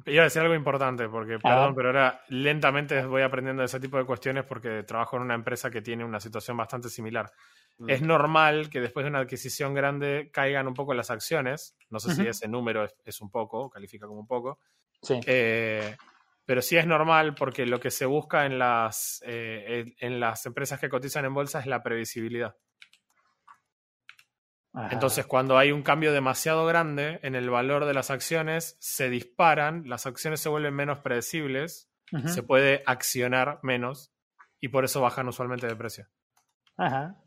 Iba a decir algo importante, porque, perdón, pero ahora lentamente voy aprendiendo de ese tipo de cuestiones porque trabajo en una empresa que tiene una situación bastante similar. Mm. Es normal que después de una adquisición grande caigan un poco las acciones. No sé si ese número es, es un poco, califica como un poco. sí. Eh, pero sí es normal porque lo que se busca en las, eh, en las empresas que cotizan en bolsa es la previsibilidad. Ajá. Entonces, cuando hay un cambio demasiado grande en el valor de las acciones, se disparan, las acciones se vuelven menos predecibles, se puede accionar menos y por eso bajan usualmente de precio. Ajá.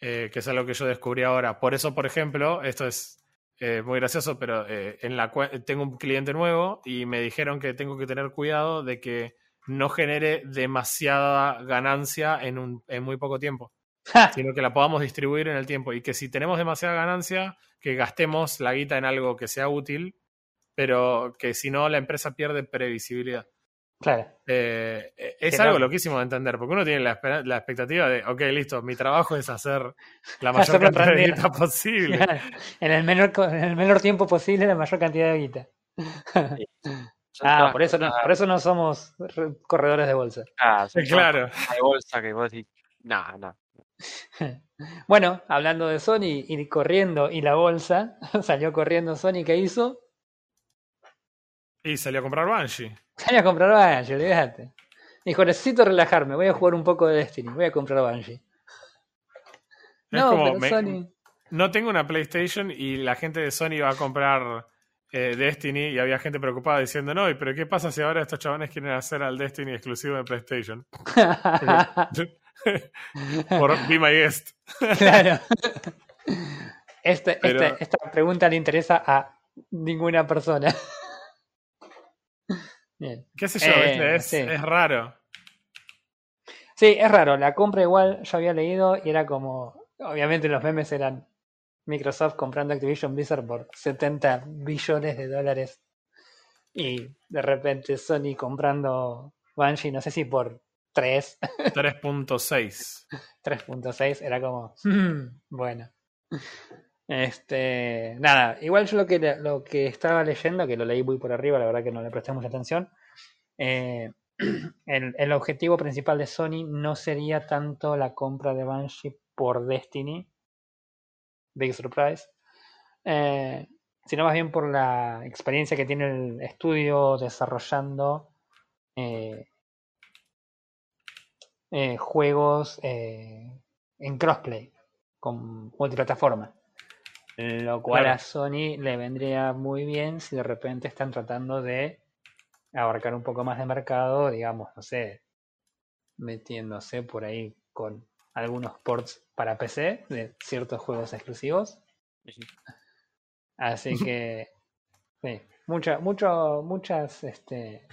Eh, que es algo que yo descubrí ahora. Por eso, por ejemplo, esto es eh, muy gracioso, pero eh, en la tengo un cliente nuevo y me dijeron que tengo que tener cuidado de que no genere demasiada ganancia en, un, en muy poco tiempo. Sino que la podamos distribuir en el tiempo. Y que si tenemos demasiada ganancia, que gastemos la guita en algo que sea útil, pero que si no, la empresa pierde previsibilidad. Claro. Eh, eh, es Que algo no- loquísimo de entender, porque uno tiene la, expectativa de, ok, listo, mi trabajo es hacer la *laughs* mayor cantidad de guita posible. en, el menor, co- en el menor tiempo posible la mayor cantidad de guita. *laughs* Ah, por eso no, cosas- por eso no somos re- corredores de bolsa. Ah, claro. de bolsa que vos decís, no, no. *laughs* Bueno, hablando de Sony y corriendo y la bolsa, salió corriendo Sony, ¿qué hizo? Y salió a comprar Banshee. Salió a comprar Banshee, olvídate. Dijo, necesito relajarme, voy a jugar un poco de Destiny, voy a comprar Banshee. No, como, pero me- Sony... no tengo una PlayStation y la gente de Sony va a comprar eh, Destiny y había gente preocupada diciendo, no, ¿y pero qué pasa si ahora estos chavales quieren hacer al Destiny exclusivo de PlayStation? *laughs* Por Be My Guest. claro. *laughs* Este- Pero- este- esta pregunta le interesa a ninguna persona. Bien. ¿Qué sé yo? Eh. Es, sí. es raro. Sí, es raro. La compra igual yo había leído y era como. Obviamente los memes eran Microsoft comprando Activision Blizzard por 70 billones de dólares. Y de repente Sony comprando Banshee, no sé si por 3, 3.6. 3.6, era como. "Hmm, bueno. Este. Nada, igual yo lo que, lo que estaba leyendo, que lo leí muy por arriba, la verdad que no le presté mucha atención. eh, *clears throat* el, el objetivo principal de Sony no sería tanto la compra de Banshee por Destiny, Big Surprise, eh, sino más bien por la experiencia que tiene el estudio desarrollando eh, juegos en crossplay, con multiplataforma. Lo cual Claro. a Sony le vendría muy bien si de repente están tratando de abarcar un poco más de mercado, digamos, no sé, metiéndose por ahí con algunos ports para PC de ciertos juegos exclusivos. Así *laughs* que sí, mucha, mucho, muchas, este,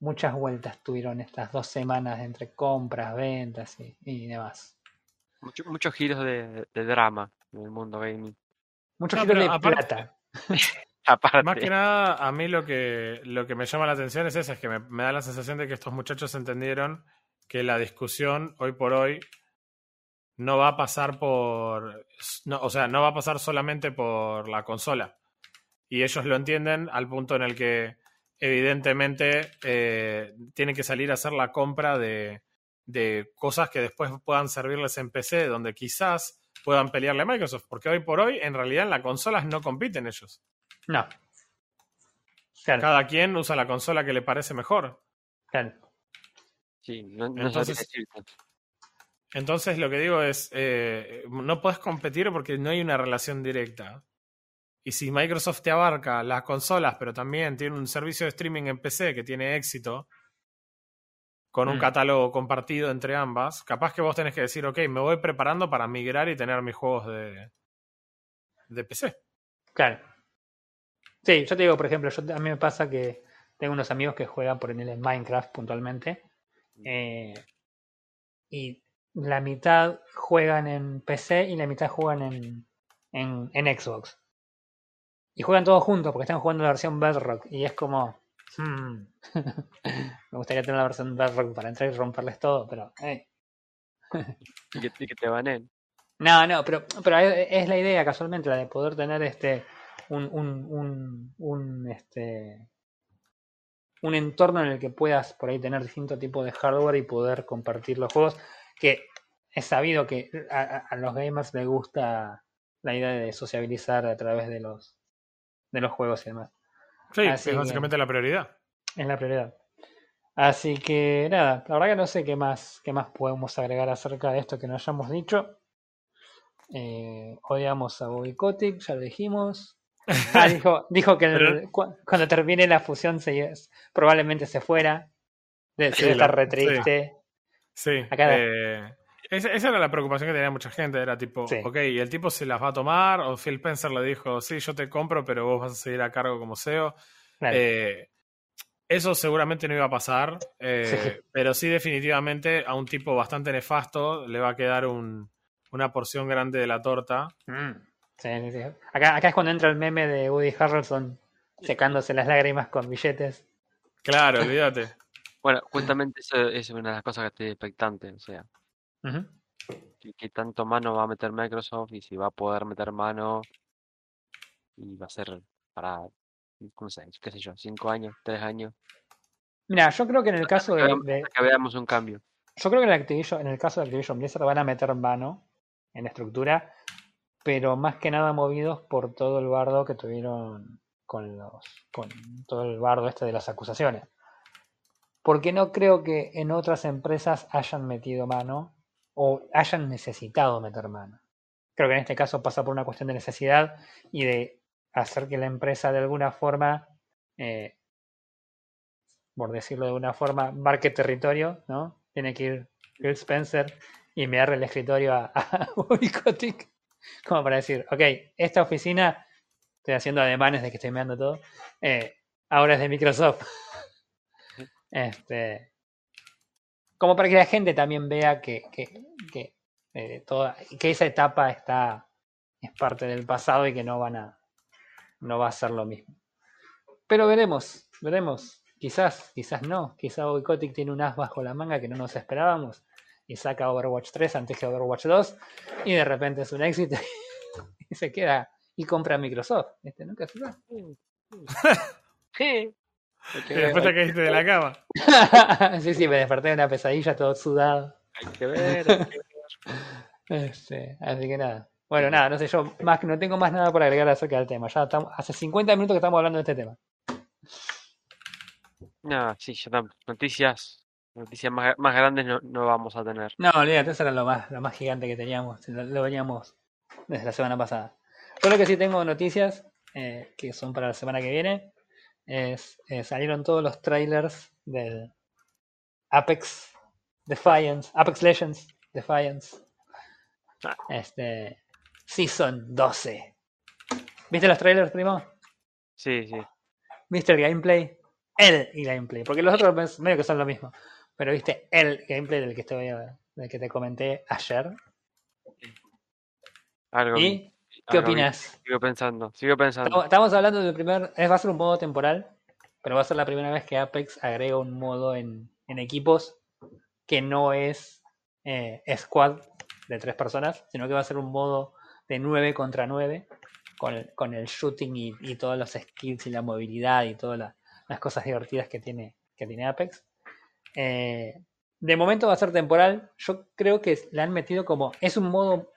muchas vueltas tuvieron estas dos semanas entre compras, ventas y, y demás. Mucho- muchos giros de, de drama en el mundo gaming. Mucho No, giro de aparte- plata. *laughs* Aparte, Más que nada, a mí lo que, lo que me llama la atención es eso, es que me, me da la sensación de que estos muchachos entendieron que la discusión hoy por hoy no va a pasar por, no, o sea, no va a pasar solamente por la consola. Y ellos lo entienden al punto en el que evidentemente eh, tienen que salir a hacer la compra de, de cosas que después puedan servirles en PC, donde quizás puedan pelearle a Microsoft, porque hoy por hoy en realidad en las consolas no compiten ellos. No. Claro, Cada quien usa la consola que le parece mejor. claro. sí, no, no Entonces-. Entonces lo que digo es, eh, no puedes competir porque no hay una relación directa. Y si Microsoft te abarca las consolas, pero también tiene un servicio de streaming en PC que tiene éxito, con un Mm. catálogo compartido entre ambas, capaz que vos tenés que decir, ok, me voy preparando para migrar y tener mis juegos de, de PC. Claro. Sí, yo te digo, por ejemplo, yo, a mí me pasa que tengo unos amigos que juegan por en el Minecraft puntualmente. eh, y la mitad juegan en PC y la mitad juegan en, en, en Xbox. Y juegan todos juntos porque están jugando la versión Bedrock. Y es como. Hmm, *laughs* me gustaría tener la versión Bedrock para entrar y romperles todo, pero. eh. Y que, y que te banen. No, no, pero, pero es la idea casualmente, la de poder tener este un, un, un, un, este un entorno en el que puedas por ahí tener distinto tipo de hardware y poder compartir los juegos, que es sabido que a, a- a los gamers les gusta la idea de sociabilizar a través de los de los juegos y demás. Sí, Así es que- básicamente la prioridad. Es la prioridad. Así que nada, la verdad que no sé qué más, qué más podemos agregar acerca de esto que nos hayamos dicho. Eh, odiamos a Bobby Kotick, ya lo dijimos. *laughs* Ah, dijo, dijo que el- Pero- cu- cuando termine la fusión se, probablemente se fuera. De, Sí, debe estar re sí. triste. Sí. Acá- eh, esa, esa era la preocupación que tenía mucha gente. Era tipo, Sí. ok, ¿y el tipo se las va a tomar? O Phil Spencer le dijo, sí, yo te compro, pero vos vas a seguir a cargo como CEO. Eh, eso seguramente no iba a pasar, eh, Sí. pero sí definitivamente a un tipo bastante nefasto le va a quedar un- una porción grande de la torta. Mm, sí, sí, sí. Acá, acá es cuando entra el meme de Woody Harrelson secándose las lágrimas con billetes. Claro, olvídate. *laughs* Bueno, justamente eso es una de las cosas que estoy expectante. O sea, Ujú. que, que tanto mano va a meter Microsoft y si va a poder meter mano y va a ser para, no sé, qué sé yo, cinco años, tres años. Mira, yo creo que en el caso de, de- Que veamos un cambio. Yo creo que en, Activision, en el caso de Activision Blizzard van a meter mano en la estructura, pero más que nada movidos por todo el bardo que tuvieron con los con todo el bardo este de las acusaciones. Porque no creo que en otras empresas hayan metido mano o hayan necesitado meter mano. Creo que en este caso pasa por una cuestión de necesidad y de hacer que la empresa de alguna forma, eh, por decirlo de alguna forma, marque territorio, ¿no? Tiene que ir Phil Spencer y me el escritorio a, a *laughs* como para decir, ok, esta oficina, estoy haciendo ademanes de que estoy meando todo, eh, ahora es de Microsoft. *laughs* este, como para que la gente también vea que, que, que, eh, toda, que esa etapa está es parte del pasado y que no van a no va a ser lo mismo. Pero veremos, veremos. Quizás, quizás no. Quizás Boycottic tiene un as bajo la manga que no nos esperábamos y saca Overwatch 3 antes que Overwatch 2 y de repente es un éxito *laughs* y se queda y compra Microsoft. Este nunca se va. Sí. *laughs* Y después te caíste de la cama. *laughs* sí, sí, me desperté de una pesadilla todo sudado. Hay que ver. hay que ver. *laughs* Este, así que nada. Bueno, nada, no sé, yo más, no tengo más nada por agregar acerca del tema. Ya estamos, hace 50 minutos que estamos hablando de este tema. No, sí, ya estamos. Noticias, noticias más, más grandes no, no vamos a tener. No, olvídate, eso era lo más, lo más gigante que teníamos. Lo, lo veníamos desde la semana pasada. Yo lo que sí tengo noticias, eh, que son para la semana que viene, es eh, salieron todos los trailers del Apex Defiance, Apex Legends Defiance. Ah. Este Season 12. ¿Viste los trailers, primo? Sí, sí. ¿Viste el gameplay? El gameplay, porque los otros medio que son lo mismo. Pero viste el gameplay del que estoy del que te comenté ayer. Algo. ¿Y qué opinas? Sigo pensando, sigo pensando. Estamos, hablando del primer. Va a ser un modo temporal, pero va a ser la primera vez que Apex agrega un modo en, en equipos que no es eh, squad de tres personas, sino que va a ser un modo de 9 contra 9 con el, con el shooting y, y todos los skills y la movilidad y todas la- las cosas divertidas que tiene, que tiene Apex. Eh, de momento va a ser temporal. Yo creo que le han metido como. Es un modo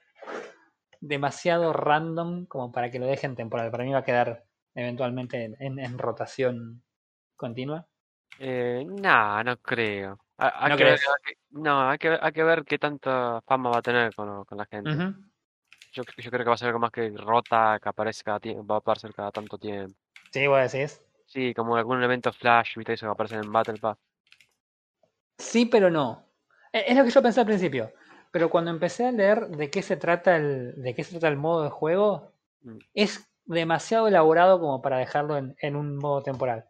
demasiado random como para que lo dejen temporal. Para mí va a quedar eventualmente en, en- en rotación continua. Eh, no, no creo. ¿No que ver- no, hay que, hay que ver qué tanta fama va a tener con, con la gente. Yo creo que va a ser algo más que rota, que aparece cada tiempo, va a aparecer cada tanto tiempo. Sí, vos decís. Sí, como algún evento flash, viste, eso que aparece en Battle Pass. Sí, pero no. E- Es lo que yo pensé al principio. Pero cuando empecé a leer de qué se trata el, de qué se trata el modo de juego, Mm. es demasiado elaborado como para dejarlo en, en un modo temporal.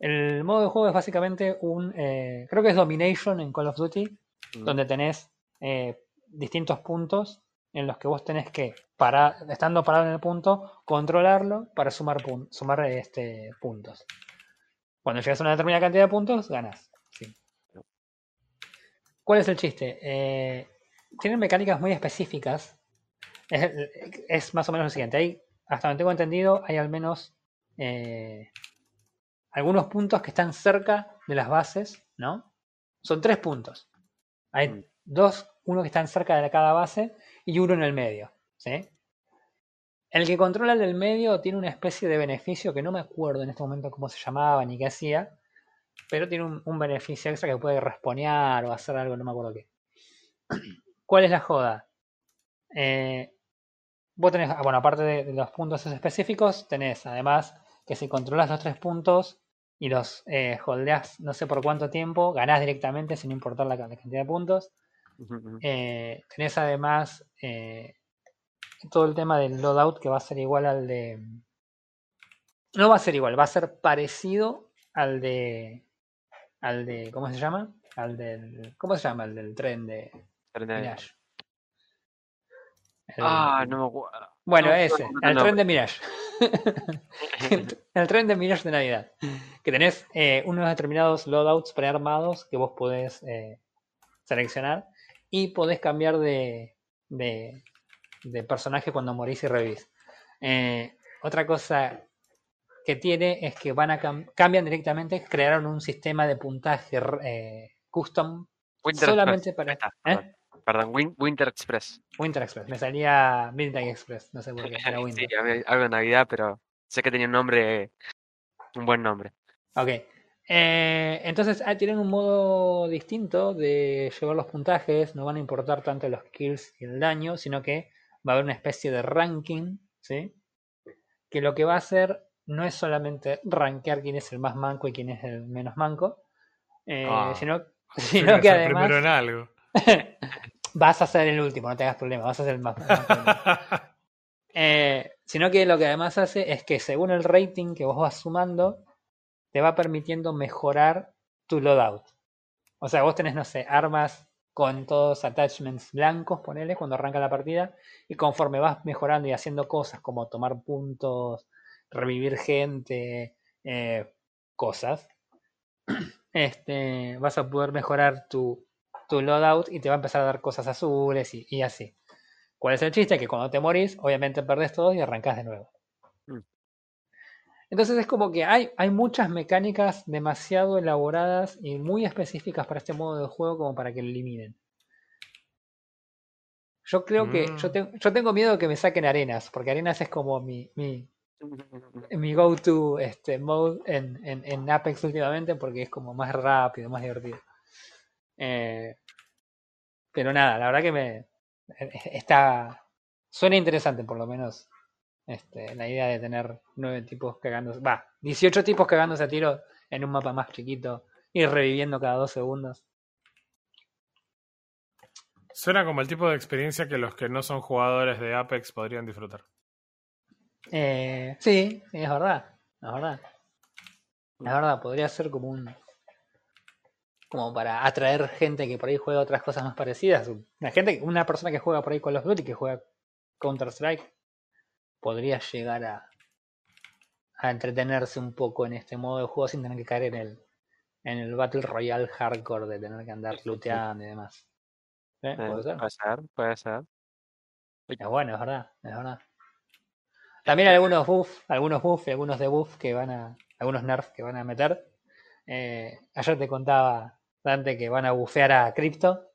El modo de juego es básicamente un, eh, creo que es Domination en Call of Duty, Mm. donde tenés eh, distintos puntos en los que vos tenés que, parar, estando parado en el punto, controlarlo para sumar, sumar este, puntos. Cuando llegas a una determinada cantidad de puntos, ganas. ¿Cuál es el chiste? Eh, tienen mecánicas muy específicas. Es, es más o menos lo siguiente. Hay, hasta donde tengo entendido, hay al menos eh, algunos puntos que están cerca de las bases, ¿no? Son tres puntos. Hay Mm. dos, uno que están cerca de cada base y uno en el medio, ¿sí? El que controla el del medio tiene una especie de beneficio que no me acuerdo en este momento cómo se llamaba ni qué hacía, pero tiene un, un beneficio extra que puede responear o hacer algo, no me acuerdo qué. *clears throat* ¿Cuál es la joda? Eh, vos tenés, ah, bueno, aparte de, de los puntos específicos, tenés además que si controlas los tres puntos y los eh, holdeás no sé por cuánto tiempo, ganás directamente sin importar la, ca- la cantidad de puntos. Eh, tenés además eh, todo el tema del loadout que va a ser igual al de. No va a ser igual, va a ser parecido al de. Al de. ¿Cómo se llama? Al del. ¿Cómo se llama? El del tren de Tren de- Mirage. El- Ah, no me acuerdo. bueno, no, ese, no, no, el tren de Mirage. *laughs* el tren de Mirage de Navidad. Que tenés eh, unos determinados loadouts prearmados que vos podés eh, seleccionar y podés cambiar de, de, de personaje cuando morís y revivís. Eh, otra cosa que tiene es que van a cam- cambian directamente, crearon un sistema de puntaje eh, custom Winter solamente Express. para ¿eh? perdón. Win- Winter Express. Winter Express. Me salía Midnight Express, no sé por qué, era *laughs* Winter. Sí, algo de Navidad, pero sé que tenía un nombre, un buen nombre. Ok. Eh, entonces ah, tienen un modo distinto de llevar los puntajes. No van a importar tanto los kills y el daño, sino que va a haber una especie de ranking, ¿sí? que lo que va a hacer no es solamente rankear quién es el más manco y quién es el menos manco, eh, Ah, sino, *laughs* sino que además primero en algo. *laughs* vas a ser el último, no te hagas problema, vas a ser el más manco. *laughs* Eh, sino que lo que además hace es que según el rating que vos vas sumando, te va permitiendo mejorar tu loadout. O sea, vos tenés, no sé, armas con todos attachments blancos, ponele, cuando arranca la partida, y conforme vas mejorando y haciendo cosas como tomar puntos, revivir gente, eh, cosas, *clears throat* este, vas a poder mejorar tu, tu loadout y te va a empezar a dar cosas azules y, y así. ¿Cuál es el chiste? Que cuando te morís, obviamente perdés todo y arrancás de nuevo. Mm. Entonces es como que hay, hay muchas mecánicas demasiado elaboradas y muy específicas para este modo de juego como para que lo eliminen. Yo creo que Mm. yo, te- yo tengo miedo que me saquen arenas, porque arenas es como mi, mi, mi go-to este, mode en, en, Apex últimamente porque es como más rápido, más divertido. Eh, pero nada, la verdad que me está suena interesante por lo menos este, la idea de tener nueve tipos cagándose, va, 18 tipos cagándose a tiro en un mapa más chiquito y reviviendo cada dos segundos. Suena como el tipo de experiencia que los que no son jugadores de Apex podrían disfrutar. Eh, sí, es verdad, es verdad. Es verdad, podría ser como un. como para atraer gente que por ahí juega otras cosas más parecidas. Una gente, una persona que juega por ahí Call of Duty, que juega Counter Strike, podría llegar a, a entretenerse un poco en este modo de juego sin tener que caer en el, en el Battle Royale hardcore de tener que andar looteando y demás. ¿Eh? Eh, ¿Puede ser? Puede ser, puede ser. Es bueno, es verdad, es verdad. También hay algunos buff, algunos buff y algunos debuff que van a, algunos nerfs que van a meter. Eh, ayer te contaba, Dante, que van a bufear a Crypto.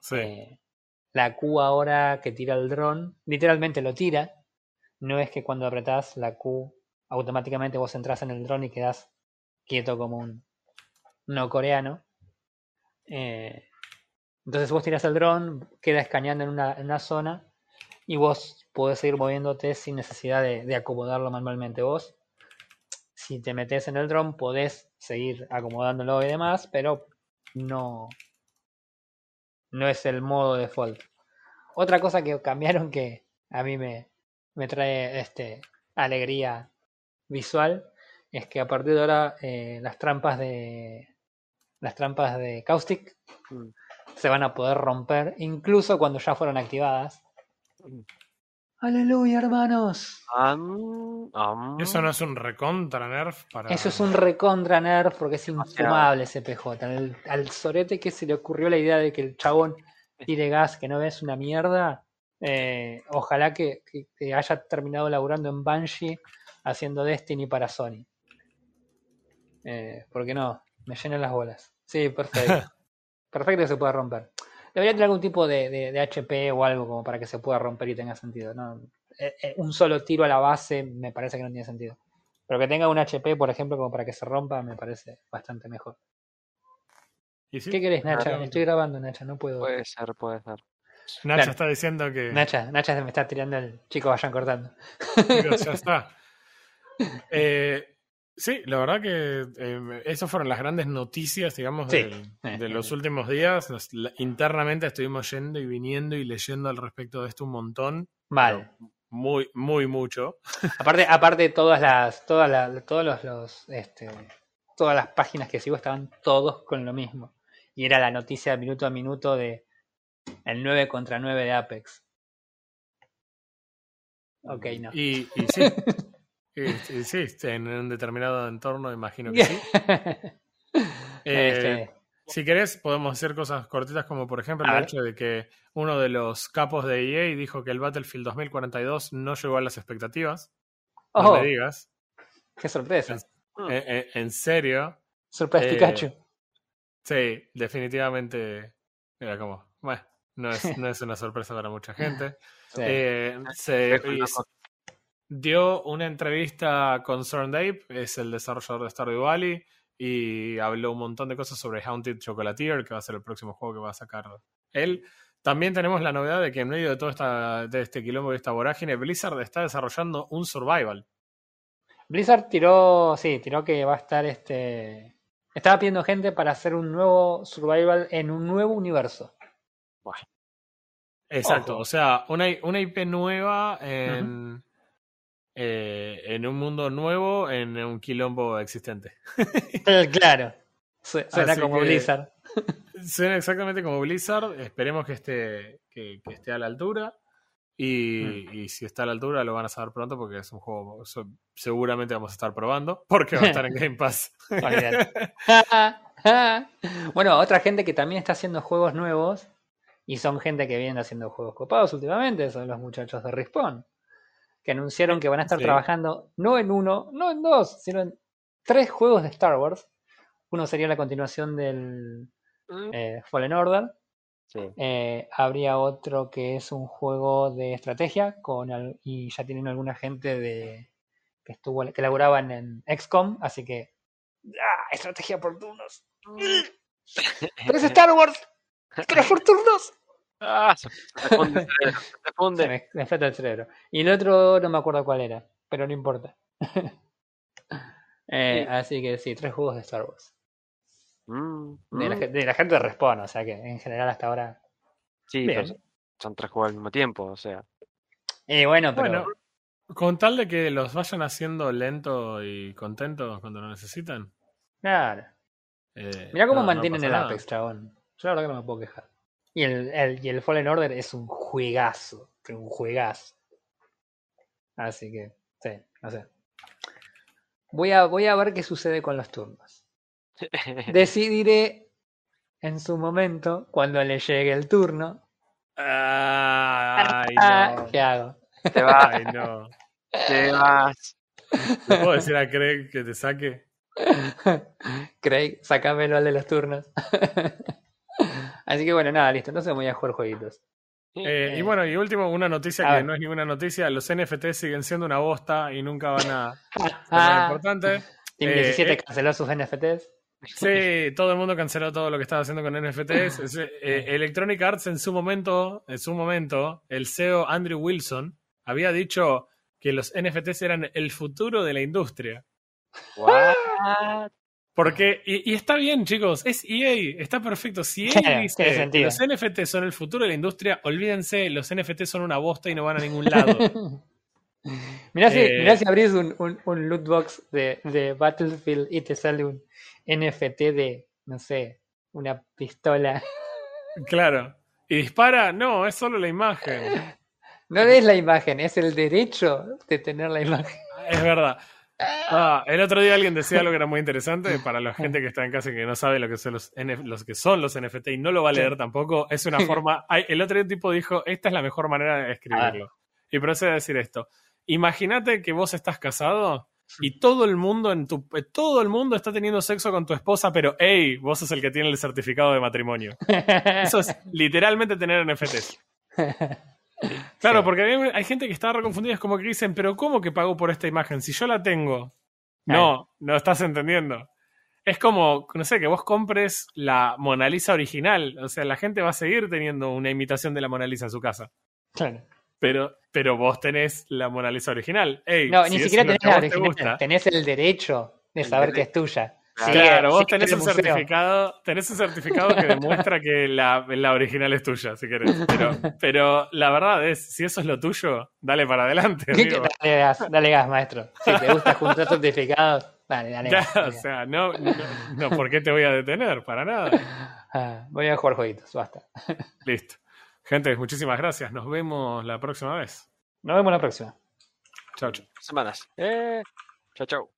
Sí. Eh, la Q ahora que tira el dron, literalmente lo tira. No es que cuando apretás la Q, automáticamente vos entras en el dron y quedás quieto como un no coreano. Eh, entonces vos tirás el dron, queda escaneando en una, en una zona y vos podés seguir moviéndote sin necesidad de, de acomodarlo manualmente vos. Si te metes en el dron, podés seguir acomodándolo y demás, pero no, no es el modo default. Otra cosa que cambiaron que a mí me, me trae este alegría visual es que a partir de ahora eh, las trampas de las trampas de caustic Mm. se van a poder romper incluso cuando ya fueron activadas. Aleluya, hermanos. Eso no es un recontra nerf para. Eso es un recontra nerf porque es infumable ese PJ. Al, al sorete que se le ocurrió la idea de que el chabón tire gas que no ves una mierda. eh, ojalá que, que- que haya terminado laburando en Banshee haciendo Destiny para Sony. Eh, porque no, me llenan las bolas. Sí, perfecto. *laughs* perfecto que se pueda romper. Debería tener algún tipo de, de- de HP o algo como para que se pueda romper y tenga sentido. ¿no? Eh, eh, un solo tiro a la base me parece que no tiene sentido. Pero que tenga un HP, por ejemplo, como para que se rompa, me parece bastante mejor. Y sí, ¿Qué querés, Nacha? claro. Estoy grabando, Nacha, no puedo. Puede ser, puede ser. Nacha Claro. está diciendo que. Nacha, Nacha se me está tirando el chico, vayan cortando. Chicos, ya está. *laughs* Eh, sí, la verdad que eh, esas fueron las grandes noticias, digamos, Sí. de los últimos días. Nos- la- internamente estuvimos yendo y viniendo y leyendo al respecto de esto un montón. Mal. Muy, muy mucho. *laughs* Aparte, aparte todas las, todas las, todos los, los, este, todas las páginas que sigo estaban todos con lo mismo. Y era la noticia minuto a minuto de el 9 contra 9 de Apex. Ok, no. Y, y sí. *laughs* y sí, en un determinado entorno, imagino que sí. *laughs* Eh, Este, Si querés, podemos hacer cosas cortitas como por ejemplo el hecho de que uno de los capos de EA dijo que el Battlefield 2042 no llegó a las expectativas. No oh, me digas. qué sorpresa. Mm. En, en- en serio. Sorpresa eh, Pikachu. Sí, definitivamente era como, bueno, no es, no es una sorpresa para mucha gente. *laughs* Sí. Eh, se dio una entrevista a Concerned Ape, es el desarrollador de Stardew Valley, y habló un montón de cosas sobre Haunted Chocolatier, que va a ser el próximo juego que va a sacar él. También tenemos la novedad de que en medio de todo esta, de este quilombo y esta vorágine, Blizzard está desarrollando un survival. Blizzard tiró, sí, tiró que va a estar este. Estaba pidiendo gente para hacer un nuevo survival en un nuevo universo. Exacto, Ojo. o sea, una, una IP nueva en, eh, en un mundo nuevo, en un quilombo existente. *laughs* Eh, Claro. Su- Suena Así como que- Blizzard. *laughs* Suena exactamente como Blizzard, esperemos que esté, que, que esté a la altura. Y, y si está a la altura lo van a saber pronto porque es un juego so- seguramente vamos a estar probando *laughs* porque va a estar en Game Pass. Bueno, otra gente que también está haciendo juegos nuevos y son gente que viene haciendo juegos copados últimamente, son los muchachos de Respawn, que anunciaron que van a estar Sí. trabajando no en uno, no en dos, sino en tres juegos de Star Wars. Uno sería la continuación del Mm, eh, Fallen Order. Sí. Eh, habría otro que es un juego de estrategia con al- y ya tienen alguna gente de que estuvo que laboraban en XCOM, así que ¡ah! estrategia por turnos. Pero es Star Wars, *laughs* pero por turnos. Ah, se, funde el cerebro, se *laughs* me, me explota el cerebro. Y el otro no me acuerdo cuál era, pero no importa. *laughs* Eh, Sí. Así que sí, tres juegos de Star Wars. Mm, De, la, mm. de la gente de Respawn, o sea que en general hasta ahora. Sí, pero son- tres juegos al mismo tiempo, o sea. Y bueno, pero. Bueno, con tal de que los vayan haciendo lento y contentos cuando lo necesitan. Claro. eh, Mirá cómo no- mantienen el. Apex, chabón. Yo la verdad que no me puedo quejar. Y el, el- y el Fallen Order es un juegazo. Un juegazo. Así que, sí, no sé. Voy a, voy a ver qué sucede con los turnos. *laughs* Decidiré en su momento, cuando le llegue el turno, Ay, ah, no. ¿qué hago? Te vas, Ay, no. te vas. ¿Le puedo decir a Craig que te saque? *laughs* Craig, sacámelo al de los turnos. *laughs* Así que bueno, nada, listo. Entonces voy a jugar jueguitos. Eh, Eh, y bueno, y último, una noticia a que ver. no es ninguna noticia. Los NFT siguen siendo una bosta y nunca van a *laughs* ser Ah, importante. *laughs* Team eh, 17 eh. canceló sus NFTs. Sí, todo el mundo canceló todo lo que estaba haciendo con NFTs. Eh, *laughs* Electronic Arts en su momento, en su momento, el CEO Andrew Wilson había dicho que los NFTs eran el futuro de la industria. What? Porque, y, y está bien, chicos, es EA, está perfecto. Si EA Claro, dice los NFT son el futuro de la industria, olvídense, los NFT son una bosta y no van a ningún lado. *laughs* mirá, si, Eh. mirá si abrís un, un, un loot box de, de Battlefield y te sale un NFT de, no sé, una pistola. *laughs* claro. ¿Y dispara? No, es solo la imagen. *laughs* No es la imagen, es el derecho de tener la imagen. Es verdad. Ah, el otro día alguien decía algo que era muy interesante para la gente que está en casa y que no sabe lo que son los, que son los NFT y no lo va a leer tampoco. Es una forma. el otro tipo dijo: Esta es la mejor manera de escribirlo. Y procede a decir esto: Imagínate que vos estás casado y todo el mundo en tu todo el mundo está teniendo sexo con tu esposa, pero hey, vos sos el que tiene el certificado de matrimonio. *laughs* Eso es literalmente tener NFTs. *laughs* Claro, Sí. porque hay, hay gente que está reconfundida, es como que dicen, pero ¿cómo que pago por esta imagen? Si yo la tengo. No, no estás entendiendo. Es como, no sé, que vos compres la Mona Lisa original. O sea, la gente va a seguir teniendo una imitación de la Mona Lisa en su casa. Claro. Pero, pero vos tenés la Mona Lisa original. Ey, No, si ni siquiera tenés la te original, tenés el derecho de El saber que es tuya. Claro, vos tenés un museo. certificado, tenés un certificado que demuestra que la, la original es tuya, si querés. Pero, pero la verdad es, si eso es lo tuyo, dale para adelante. amigo. Dale gas, dale gas, maestro. Si te gusta juntar certificados, dale, dale gas. O sea, no, no, no, ¿por qué te voy a detener? Para nada. Ah, voy a jugar jueguitos, basta. Listo. Gente, muchísimas gracias. Nos vemos la próxima vez. Nos vemos la próxima. Chao, chao. Semanas. Eh, chao, chao.